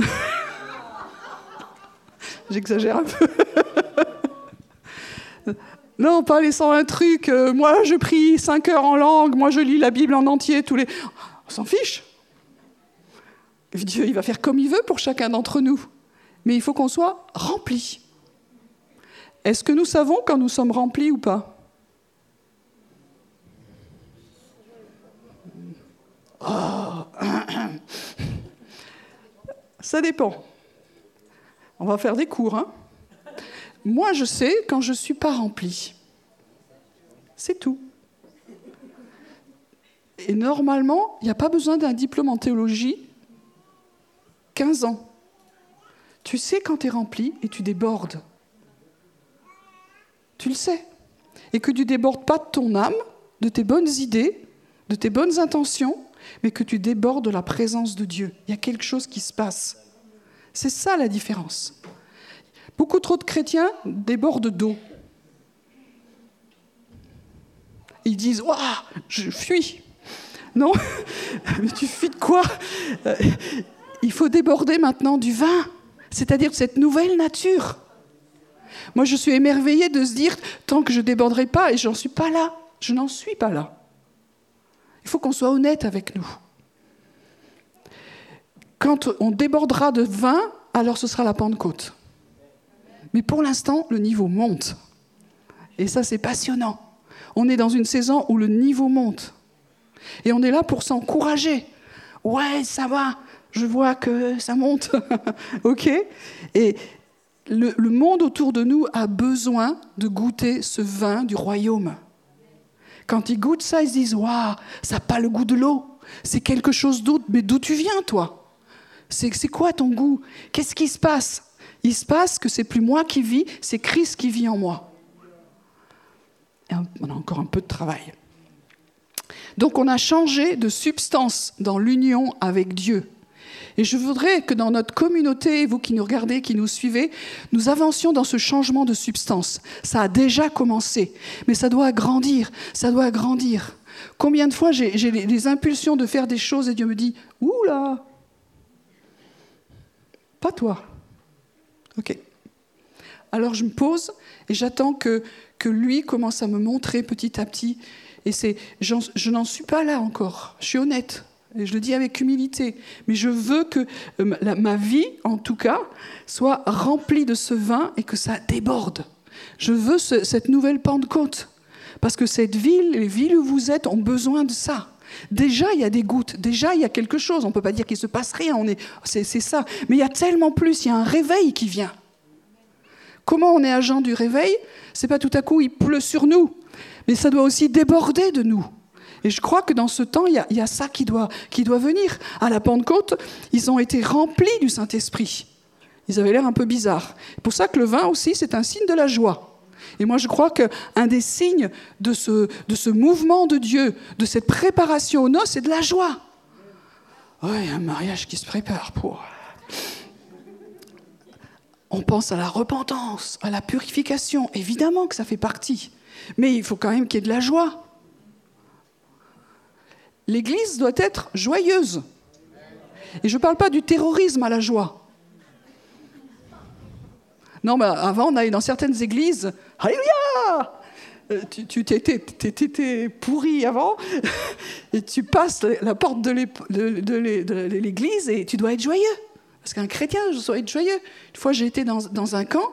J'exagère un peu. non, pas laissant un truc. Euh, moi, je prie cinq heures en langue. Moi, je lis la Bible en entier tous les. On s'en fiche. Dieu, il va faire comme il veut pour chacun d'entre nous. Mais il faut qu'on soit rempli. Est-ce que nous savons quand nous sommes remplis ou pas? Oh. Ça dépend. On va faire des cours. Hein Moi, je sais quand je ne suis pas rempli. C'est tout. Et normalement, il n'y a pas besoin d'un diplôme en théologie. 15 ans. Tu sais quand tu es rempli et tu débordes. Tu le sais. Et que tu débordes pas de ton âme, de tes bonnes idées, de tes bonnes intentions, mais que tu débordes de la présence de Dieu. Il y a quelque chose qui se passe. C'est ça la différence. Beaucoup trop de chrétiens débordent d'eau. Ils disent Waouh, je fuis. Non, mais tu fuis de quoi? Euh, Il faut déborder maintenant du vin, c'est-à-dire cette nouvelle nature. Moi, je suis émerveillée de se dire tant que je déborderai pas, et j'en suis pas là, je n'en suis pas là. Il faut qu'on soit honnête avec nous quand on débordera de vin, alors ce sera la Pentecôte. Mais pour l'instant, le niveau monte. Et ça, c'est passionnant. On est dans une saison où le niveau monte. Et on est là pour s'encourager. Ouais, ça va, je vois que ça monte. OK Et le, le, monde autour de nous a besoin de goûter ce vin du royaume. Quand ils goûtent ça, ils se disent Waouh, ça n'a pas le goût de l'eau. C'est quelque chose d'autre. Mais d'où tu viens, toi? C'est quoi ton goût? Qu'est-ce qui se passe? Il se passe que c'est plus moi qui vis, c'est Christ qui vit en moi. On a encore un peu de travail. Donc on a changé de substance dans l'union avec Dieu. Et je voudrais que dans notre communauté, vous qui nous regardez, qui nous suivez, nous avancions dans ce changement de substance. Ça a déjà commencé, mais ça doit grandir, ça doit grandir. Combien de fois j'ai les impulsions de faire des choses et Dieu me dit, Ouh là, pas toi. Ok. Alors je me pose et j'attends que, que lui commence à me montrer petit à petit. Et c'est, je n'en suis pas là encore. Je suis honnête. Et je le dis avec humilité. Mais je veux que euh, ma vie, en tout cas, soit remplie de ce vin et que ça déborde. Je veux cette nouvelle Pentecôte. Parce que cette ville, les villes où vous êtes, ont besoin de ça. Déjà, il y a des gouttes, déjà, il y a quelque chose. On ne peut pas dire qu'il se passe rien, c'est, ça. Mais il y a tellement plus, il y a un réveil qui vient. Comment on est agent du réveil? C'est pas tout à coup, il pleut sur nous, mais ça doit aussi déborder de nous. Et je crois que dans ce temps, il y a, il y a ça qui doit, venir. À la Pentecôte, ils ont été remplis du Saint-Esprit. Ils avaient l'air un peu bizarres. C'est pour ça que le vin aussi, c'est un signe de la joie. Et moi, je crois qu'un des signes de ce, mouvement de Dieu, de cette préparation aux noces, c'est de la joie. Oui, il y a un mariage qui se prépare pour. On pense à la repentance, à la purification. Évidemment que ça fait partie. Mais il faut quand même qu'il y ait de la joie. L'Église doit être joyeuse. Et je ne parle pas du terrorisme à la joie. Non, mais avant, on allait dans certaines églises. Alléluia euh, tu t'étais pourri avant, et tu passes la porte de l'église et tu dois être joyeux. Parce qu'un chrétien, je dois être joyeux. Une fois, j'ai été dans, dans, un camp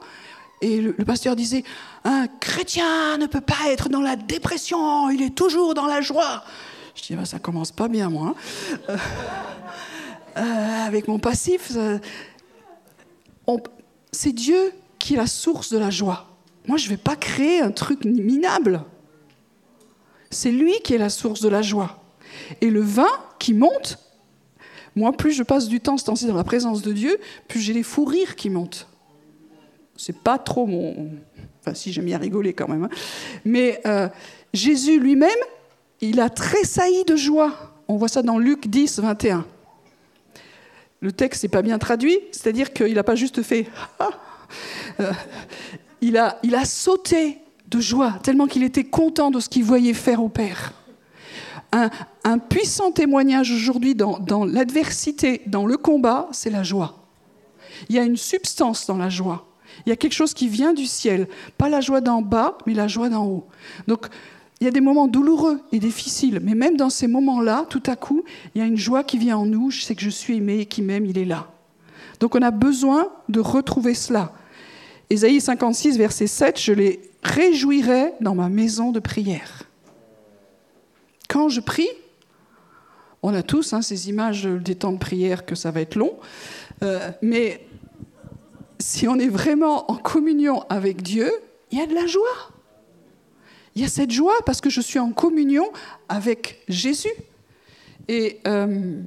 et le, pasteur disait Un chrétien ne peut pas être dans la dépression, il est toujours dans la joie. Je dis bah, Ça commence pas bien, moi. Hein. Euh, euh, avec mon passif, c'est Dieu qui est la source de la joie. Moi, je ne vais pas créer un truc minable. C'est lui qui est la source de la joie. Et le vin qui monte, moi, plus je passe du temps ce dans la présence de Dieu, plus j'ai les fous rires qui montent. C'est pas trop mon. Enfin, si, j'aime bien rigoler quand même. Hein. Mais euh, Jésus lui-même, il a tressailli de joie. On voit ça dans Luc 10, 21. Le texte n'est pas bien traduit, c'est-à-dire qu'il n'a pas juste fait. Euh, il, a, il a sauté de joie, tellement qu'il était content de ce qu'il voyait faire au Père. Un, puissant témoignage aujourd'hui dans, dans l'adversité, dans le combat, c'est la joie. Il y a une substance dans la joie. Il y a quelque chose qui vient du ciel. Pas la joie d'en bas, mais la joie d'en haut. Donc, il y a des moments douloureux et difficiles, mais même dans ces moments-là, tout à coup, il y a une joie qui vient en nous. Je sais que je suis aimé et qui m'aime, il est là. Donc, on a besoin de retrouver cela. Ésaïe 56, verset 7, je les réjouirai dans ma maison de prière. Quand je prie, on a tous hein, ces images des temps de prière que ça va être long, euh, mais si on est vraiment en communion avec Dieu, il y a de la joie. Il y a cette joie parce que je suis en communion avec Jésus. Et euh,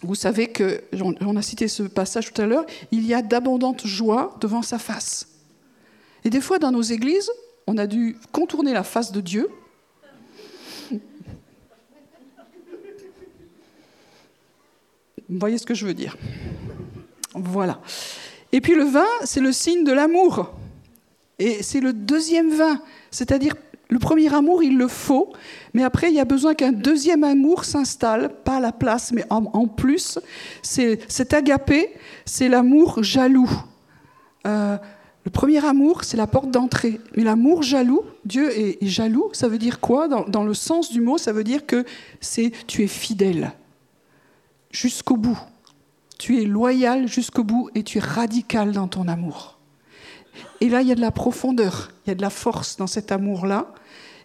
vous savez que, on a cité ce passage tout à l'heure, il y a d'abondantes joies devant sa face. Et des fois, dans nos églises, on a dû contourner la face de Dieu. Vous voyez ce que je veux dire Voilà. Et puis le vin, c'est le signe de l'amour. Et c'est le deuxième vin, c'est-à-dire le premier amour, il le faut, mais après, il y a besoin qu'un deuxième amour s'installe, pas à la place, mais en, plus. C'est cet agapé, c'est l'amour jaloux. Euh, le premier amour, c'est la porte d'entrée. Mais l'amour jaloux, Dieu est, jaloux, ça veut dire quoi? Dans, dans, le sens du mot, ça veut dire que c'est tu es fidèle jusqu'au bout. Tu es loyal jusqu'au bout et tu es radical dans ton amour. Et là, il y a de la profondeur, il y a de la force dans cet amour-là.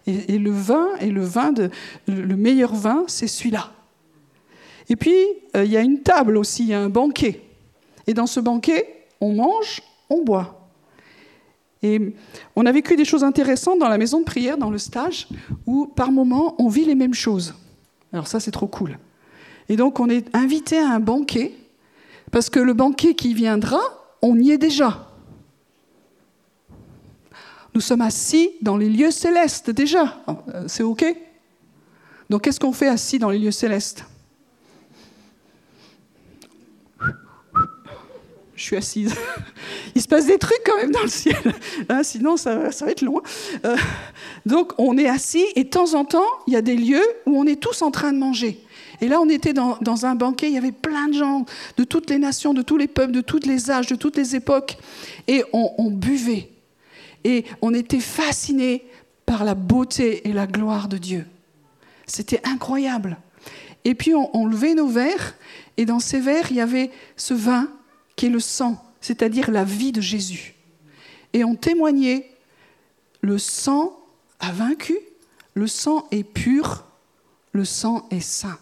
Et, le vin, et le vin de, le meilleur vin, c'est celui-là. Et puis, euh, il y a une table aussi, il y a un banquet. Et dans ce banquet, on mange, on boit. Et on a vécu des choses intéressantes dans la maison de prière, dans le stage, où par moments, on vit les mêmes choses. Alors ça, c'est trop cool. Et donc, on est invité à un banquet, parce que le banquet qui viendra, on y est déjà. Nous sommes assis dans les lieux célestes déjà. Euh, c'est OK Donc qu'est-ce qu'on fait assis dans les lieux célestes? Je suis assise. Il se passe des trucs quand même dans le ciel. Hein, sinon, ça, va être loin. Euh, donc, on est assis et de temps en temps, il y a des lieux où on est tous en train de manger. Et là, on était dans, un banquet, il y avait plein de gens de toutes les nations, de tous les peuples, de tous les âges, de toutes les époques. Et on buvait et on était fascinés par la beauté et la gloire de Dieu. C'était incroyable. Et puis on, levait nos verres, et dans ces verres, il y avait ce vin qui est le sang, c'est-à-dire la vie de Jésus. Et on témoignait, le sang a vaincu, le sang est pur, le sang est saint.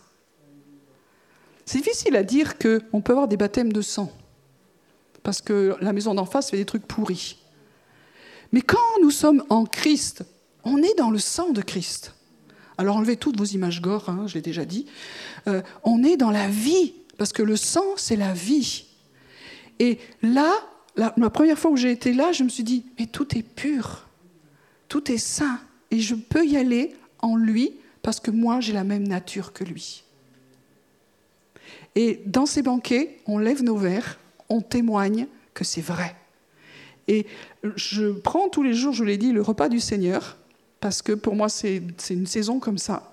C'est difficile à dire qu'on peut avoir des baptêmes de sang, parce que la maison d'en face fait des trucs pourris. Mais quand nous sommes en Christ, on est dans le sang de Christ. Alors enlevez toutes vos images gore, hein, je l'ai déjà dit. Euh, on est dans la vie, parce que le sang, c'est la vie. Et là, la, première fois où j'ai été là, je me suis dit, mais tout est pur. Tout est saint et je peux y aller en lui parce que moi j'ai la même nature que lui. Et dans ces banquets, on lève nos verres, on témoigne que c'est vrai. Et je prends tous les jours, je l'ai dit, le repas du Seigneur, parce que pour moi c'est une saison comme ça.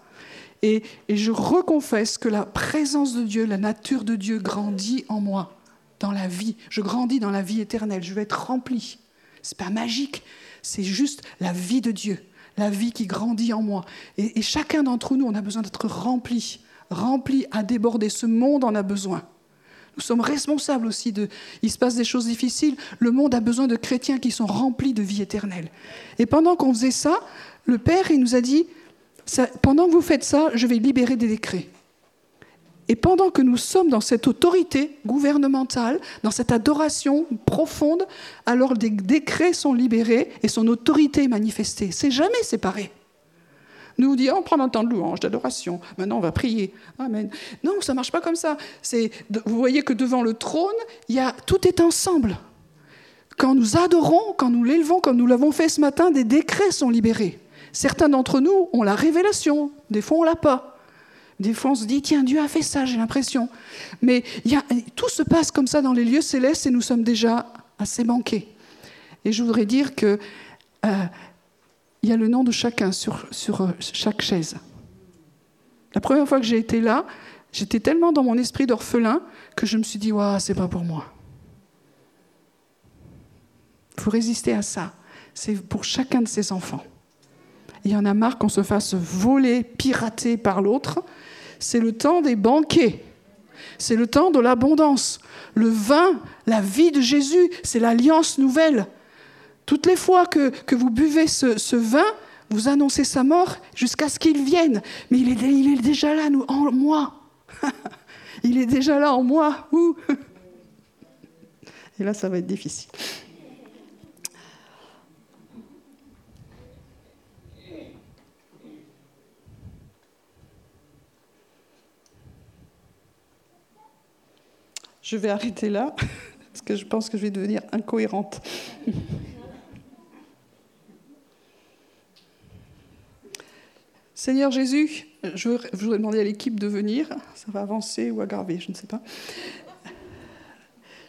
Et, je reconfesse que la présence de Dieu, la nature de Dieu grandit en moi, dans la vie. Je grandis dans la vie éternelle, je vais être rempli. C'est pas magique, c'est juste la vie de Dieu, la vie qui grandit en moi. Et chacun d'entre nous, on a besoin d'être rempli, rempli à déborder. Ce monde en a besoin. Nous sommes responsables aussi de. Il se passe des choses difficiles. Le monde a besoin de chrétiens qui sont remplis de vie éternelle. Et pendant qu'on faisait ça, le Père, nous a dit pendant que vous faites ça, je vais libérer des décrets. Et pendant que nous sommes dans cette autorité gouvernementale, dans cette adoration profonde, alors des décrets sont libérés et son autorité est manifestée. C'est jamais séparé. Nous on dit, on prend un temps de louange, d'adoration. Maintenant, on va prier. Amen. Non, ça ne marche pas comme ça. Vous voyez que devant le trône, y a, tout est ensemble. Quand nous adorons, quand nous l'élevons, comme nous l'avons fait ce matin, des décrets sont libérés. Certains d'entre nous ont la révélation, des fois on l'a pas. Des fois on se dit, tiens, Dieu a fait ça, j'ai l'impression. Mais tout se passe comme ça dans les lieux célestes et nous sommes déjà assez manqués. Et je voudrais dire que euh, il y a le nom de chacun sur, euh, chaque chaise. La première fois que j'ai été là, j'étais tellement dans mon esprit d'orphelin que je me suis dit, waouh, c'est pas pour moi. Il faut résister à ça. C'est pour chacun de ses enfants. Il y en a marre qu'on se fasse voler, pirater par l'autre. C'est le temps des banquets. C'est le temps de l'abondance. Le vin, la vie de Jésus, c'est l'alliance nouvelle. Toutes les fois que, vous buvez ce, vin, vous annoncez sa mort jusqu'à ce qu'il vienne. Mais il est, il est déjà là, nous, en moi. il est déjà là en moi. Et là, ça va être difficile. Je vais arrêter là, parce que je pense que je vais devenir incohérente. Seigneur Jésus, je voudrais demander à l'équipe de venir. Ça va avancer ou aggraver, je ne sais pas.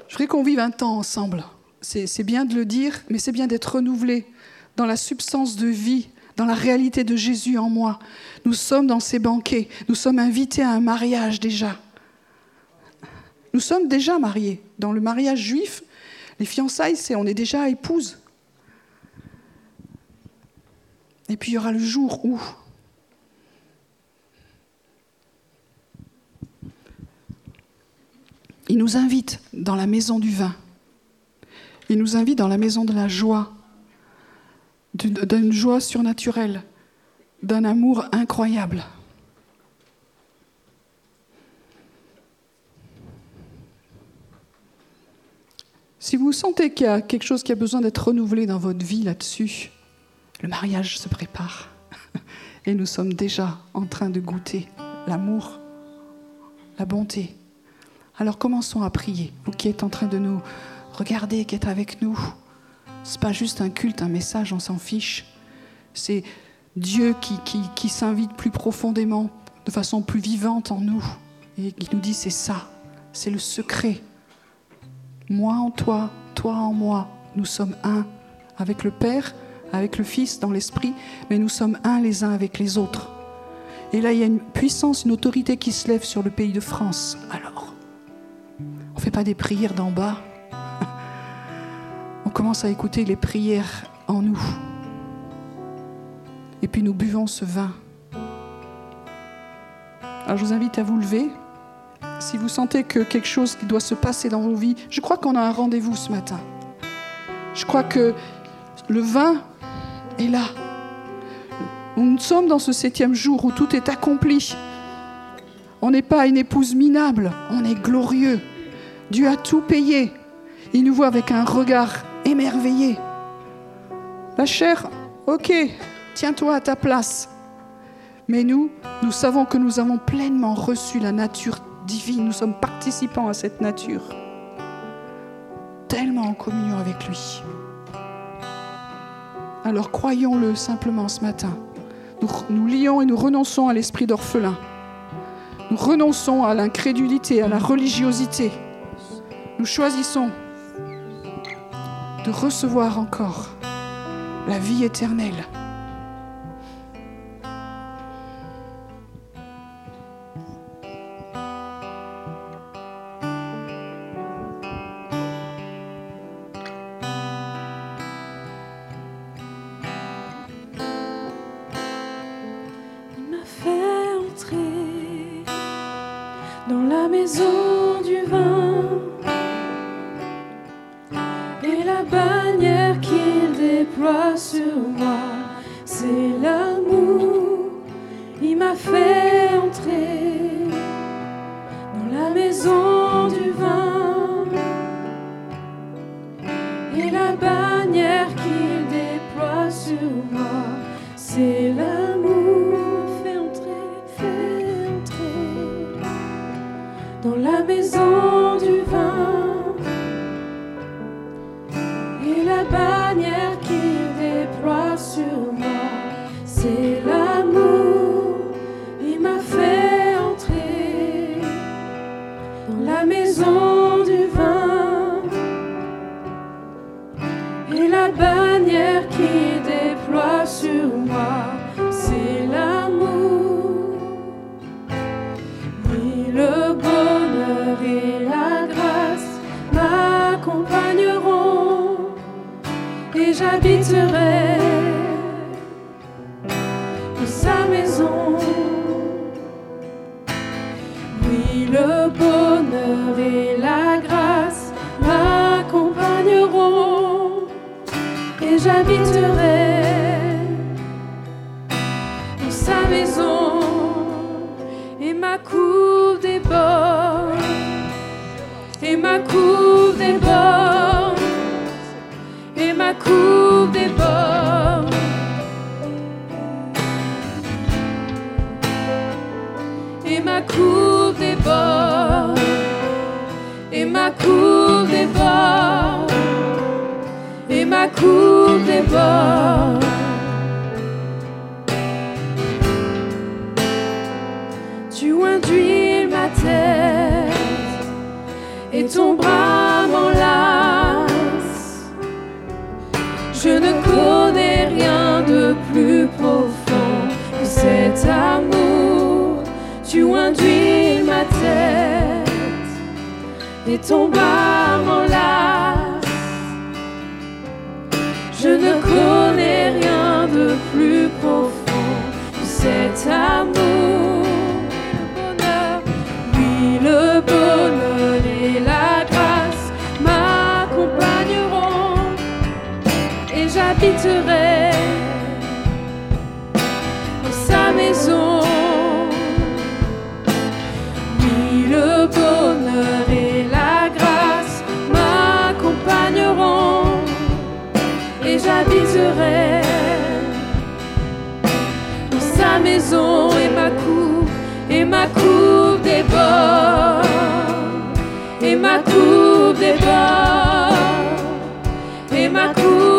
Je voudrais qu'on vive un temps ensemble. C'est bien de le dire, mais c'est bien d'être renouvelé dans la substance de vie, dans la réalité de Jésus en moi. Nous sommes dans ces banquets. Nous sommes invités à un mariage déjà. Nous sommes déjà mariés. Dans le mariage juif, les fiançailles, c'est on est déjà épouse. Et puis il y aura le jour où il nous invite dans la maison du vin. Il nous invite dans la maison de la joie, d'une joie surnaturelle, d'un amour incroyable. Si vous sentez qu'il y a quelque chose qui a besoin d'être renouvelé dans votre vie là-dessus, le mariage se prépare. Et nous sommes déjà en train de goûter l'amour, la bonté. Alors commençons à prier. Vous qui êtes en train de nous regarder, qui êtes avec nous. Ce n'est pas juste un culte, un message, on s'en fiche. C'est Dieu qui, qui, qui s'invite plus profondément, de façon plus vivante en nous, et qui nous dit c'est ça, c'est le secret moi en toi, toi en moi, nous sommes un avec le Père, avec le Fils dans l'Esprit, mais nous sommes un les uns avec les autres. Et là, il y a une puissance, une autorité qui se lève sur le pays de France. Alors, on ne fait pas des prières d'en bas. On commence à écouter les prières en nous. Et puis nous buvons ce vin. Alors je vous invite à vous lever si vous sentez que quelque chose qui doit se passer dans vos vies, je crois qu'on a un rendez-vous ce matin. Je crois que le vin est là. Nous sommes dans ce septième jour où tout est accompli. On n'est pas une épouse minable, on est glorieux. Dieu a tout payé. Il nous voit avec un regard émerveillé. La chair, ok, tiens-toi à ta place. Mais nous, nous savons que nous avons pleinement reçu la nature divine. Nous sommes participants à cette nature. Tellement en communion avec lui. Alors croyons-le simplement ce matin. Nous, nous lions et nous renonçons à l'esprit d'orphelin. Nous renonçons à l'incrédulité, à la religiosité nous choisissons de recevoir encore la vie éternelle. ma coupe déborde, et ma coupe déborde, et ma coupe déborde. Tu induis ma tête, et ton bras m'enlace. Je ne connais rien de plus profond que cet amour ma tête et ton bas m'enlace. Je ne connais rien de plus profond que cet amour. Oui, le bonheur et la grâce m'accompagneront et j'habiterai. déborde et ma coupe déborde et ma coupe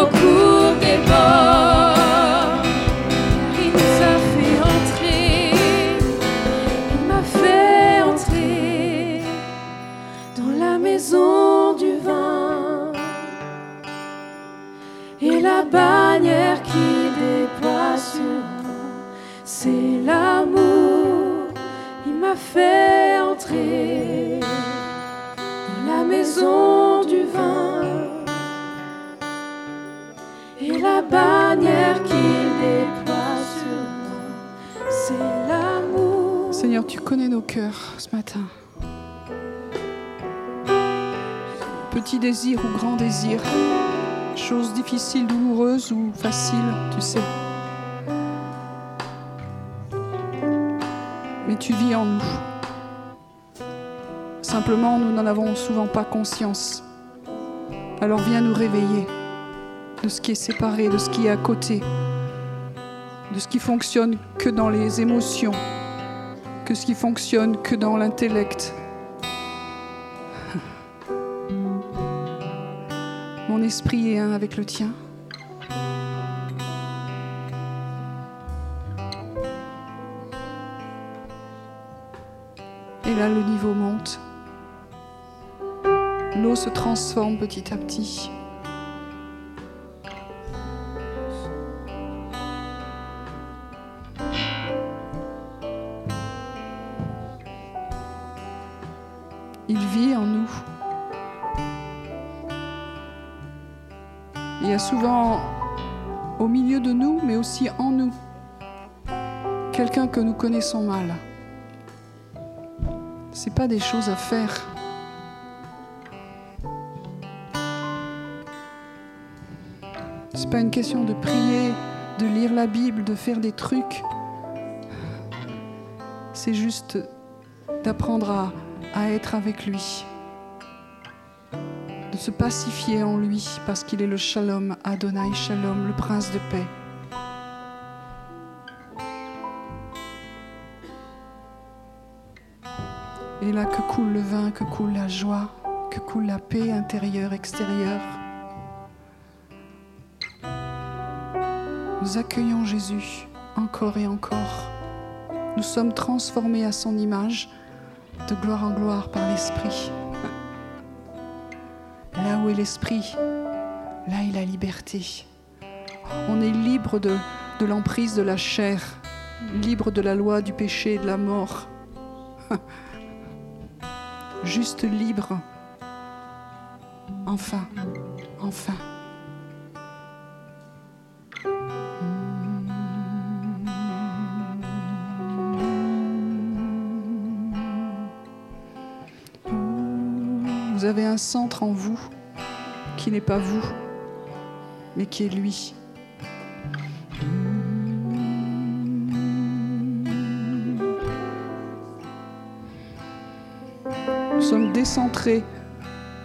loucura. du vin et la bannière qu'il déploie c'est l'amour. Seigneur, tu connais nos cœurs ce matin. Petit désir ou grand désir, chose difficile, douloureuse ou facile, tu sais. Mais tu vis en nous. Simplement, nous n'en avons souvent pas conscience. Alors viens nous réveiller de ce qui est séparé, de ce qui est à côté, de ce qui fonctionne que dans les émotions, que ce qui fonctionne que dans l'intellect. Mon esprit est un avec le tien. Et là, le niveau monte. L'eau se transforme petit à petit. Il vit en nous. Il y a souvent au milieu de nous, mais aussi en nous, quelqu'un que nous connaissons mal. C'est pas des choses à faire. Pas une question de prier, de lire la Bible, de faire des trucs. C'est juste d'apprendre à, à être avec lui, de se pacifier en lui, parce qu'il est le Shalom, Adonai Shalom, le prince de paix. Et là que coule le vin, que coule la joie, que coule la paix intérieure, extérieure. Nous accueillons Jésus encore et encore. Nous sommes transformés à son image, de gloire en gloire par l'Esprit. Là où est l'Esprit, là est la liberté. On est libre de, l'emprise de la chair, libre de la loi du péché et de la mort. Juste libre. Enfin, enfin. Centre en vous qui n'est pas vous, mais qui est lui. Nous sommes décentrés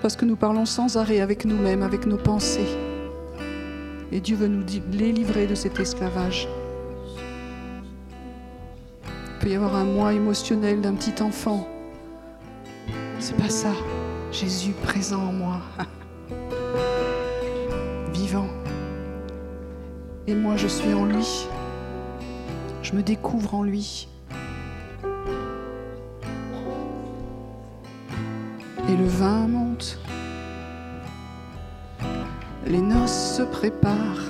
parce que nous parlons sans arrêt avec nous-mêmes, avec nos pensées. Et Dieu veut nous délivrer de cet esclavage. Il peut y avoir un moi émotionnel d'un petit enfant. C'est pas ça. Jésus présent en moi. Vivant. Et moi, je suis en lui. Je me découvre en lui. Et le vin monte. Les noces se préparent.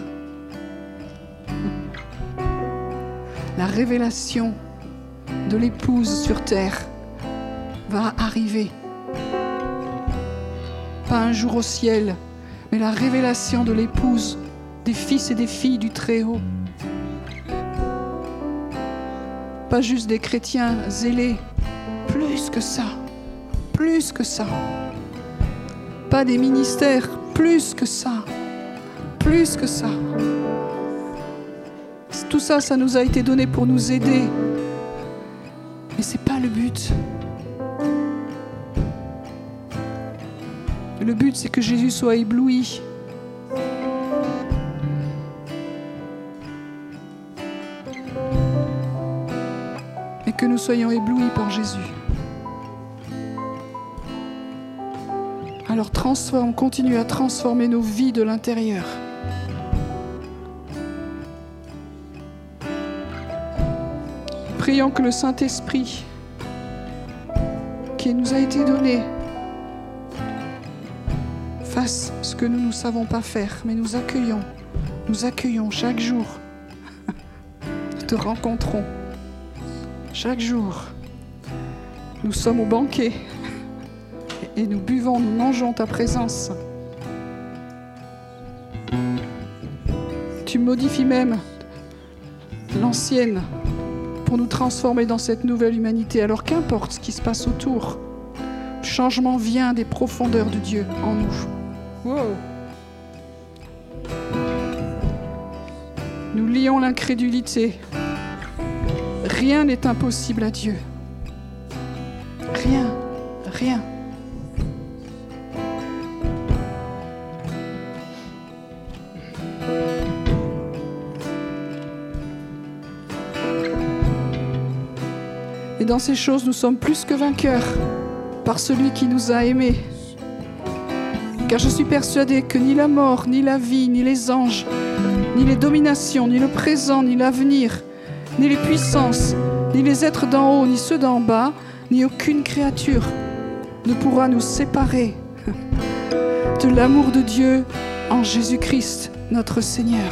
La révélation de l'épouse sur terre va arriver. Un jour au ciel, mais la révélation de l'épouse, des fils et des filles du Très-Haut. Pas juste des chrétiens zélés, plus que ça, plus que ça. Pas des ministères, plus que ça, plus que ça. Tout ça, ça nous a été donné pour nous aider. Soit ébloui. Et que nous soyons éblouis par Jésus. Alors transforme, continue à transformer nos vies de l'intérieur. Prions que le Saint-Esprit qui nous a été donné ce que nous ne savons pas faire, mais nous accueillons, nous accueillons chaque jour. Nous te rencontrons chaque jour. Nous sommes au banquet et nous buvons, nous mangeons ta présence. Tu modifies même l'ancienne pour nous transformer dans cette nouvelle humanité. Alors qu'importe ce qui se passe autour, le changement vient des profondeurs de Dieu en nous. Wow. Nous lions l'incrédulité. Rien n'est impossible à Dieu. Rien, rien. Et dans ces choses, nous sommes plus que vainqueurs par celui qui nous a aimés. Car je suis persuadé que ni la mort, ni la vie, ni les anges, ni les dominations, ni le présent, ni l'avenir, ni les puissances, ni les êtres d'en haut, ni ceux d'en bas, ni aucune créature ne pourra nous séparer de l'amour de Dieu en Jésus-Christ, notre Seigneur.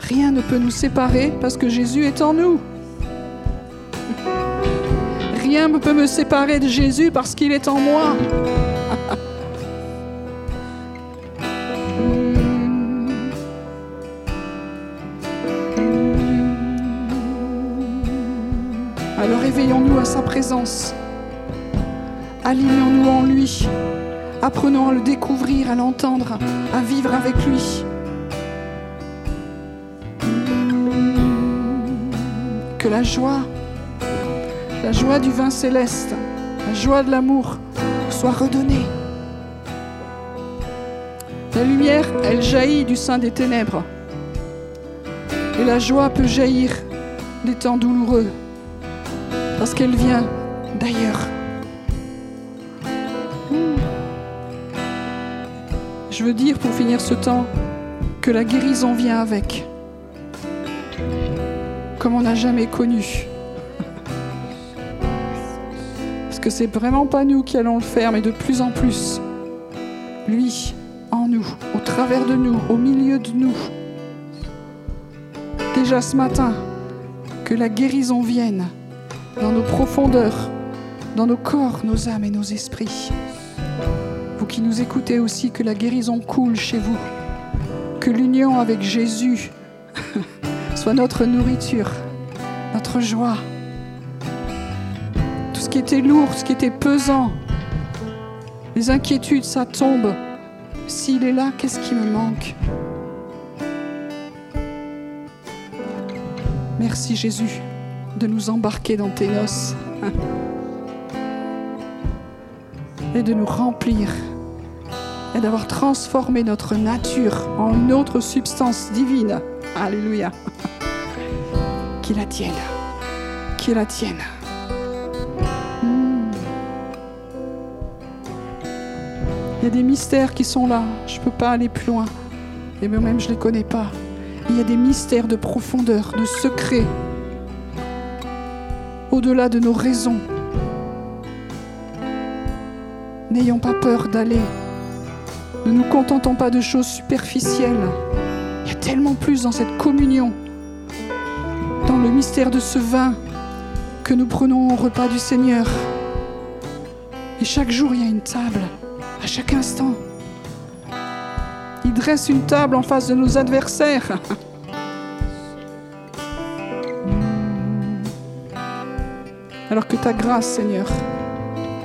Rien ne peut nous séparer parce que Jésus est en nous. Rien ne peut me séparer de Jésus parce qu'il est en moi. Alors éveillons-nous à sa présence. Alignons-nous en lui. Apprenons à le découvrir, à l'entendre, à vivre avec lui. Que la joie, la joie du vin céleste, la joie de l'amour soit redonnée. La lumière, elle jaillit du sein des ténèbres. Et la joie peut jaillir des temps douloureux parce qu'elle vient d'ailleurs. Je veux dire pour finir ce temps que la guérison vient avec, comme on n'a jamais connu. Que c'est vraiment pas nous qui allons le faire, mais de plus en plus, lui en nous, au travers de nous, au milieu de nous. Déjà ce matin, que la guérison vienne dans nos profondeurs, dans nos corps, nos âmes et nos esprits. Vous qui nous écoutez aussi, que la guérison coule chez vous, que l'union avec Jésus soit notre nourriture, notre joie. Qui était lourd, ce qui était pesant, les inquiétudes, ça tombe. S'il est là, qu'est-ce qui me manque? Merci Jésus de nous embarquer dans tes noces et de nous remplir et d'avoir transformé notre nature en une autre substance divine. Alléluia. Qui la tienne. Qui la tienne. Il y a des mystères qui sont là. Je ne peux pas aller plus loin. Et moi-même, je ne les connais pas. Il y a des mystères de profondeur, de secret, au-delà de nos raisons. N'ayons pas peur d'aller. Ne nous contentons pas de choses superficielles. Il y a tellement plus dans cette communion, dans le mystère de ce vin que nous prenons au repas du Seigneur. Et chaque jour, il y a une table, à chaque instant. Il dresse une table en face de nos adversaires. Alors que ta grâce, Seigneur,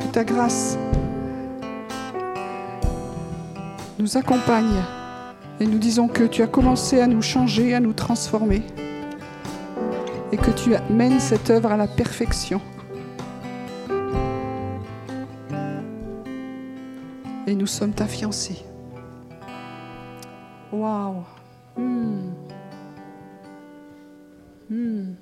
que ta grâce nous accompagne et nous disons que tu as commencé à nous changer, à nous transformer et que tu mènes cette œuvre à la perfection. Et nous sommes ta fiancée. Waouh. Hmm. Hmm.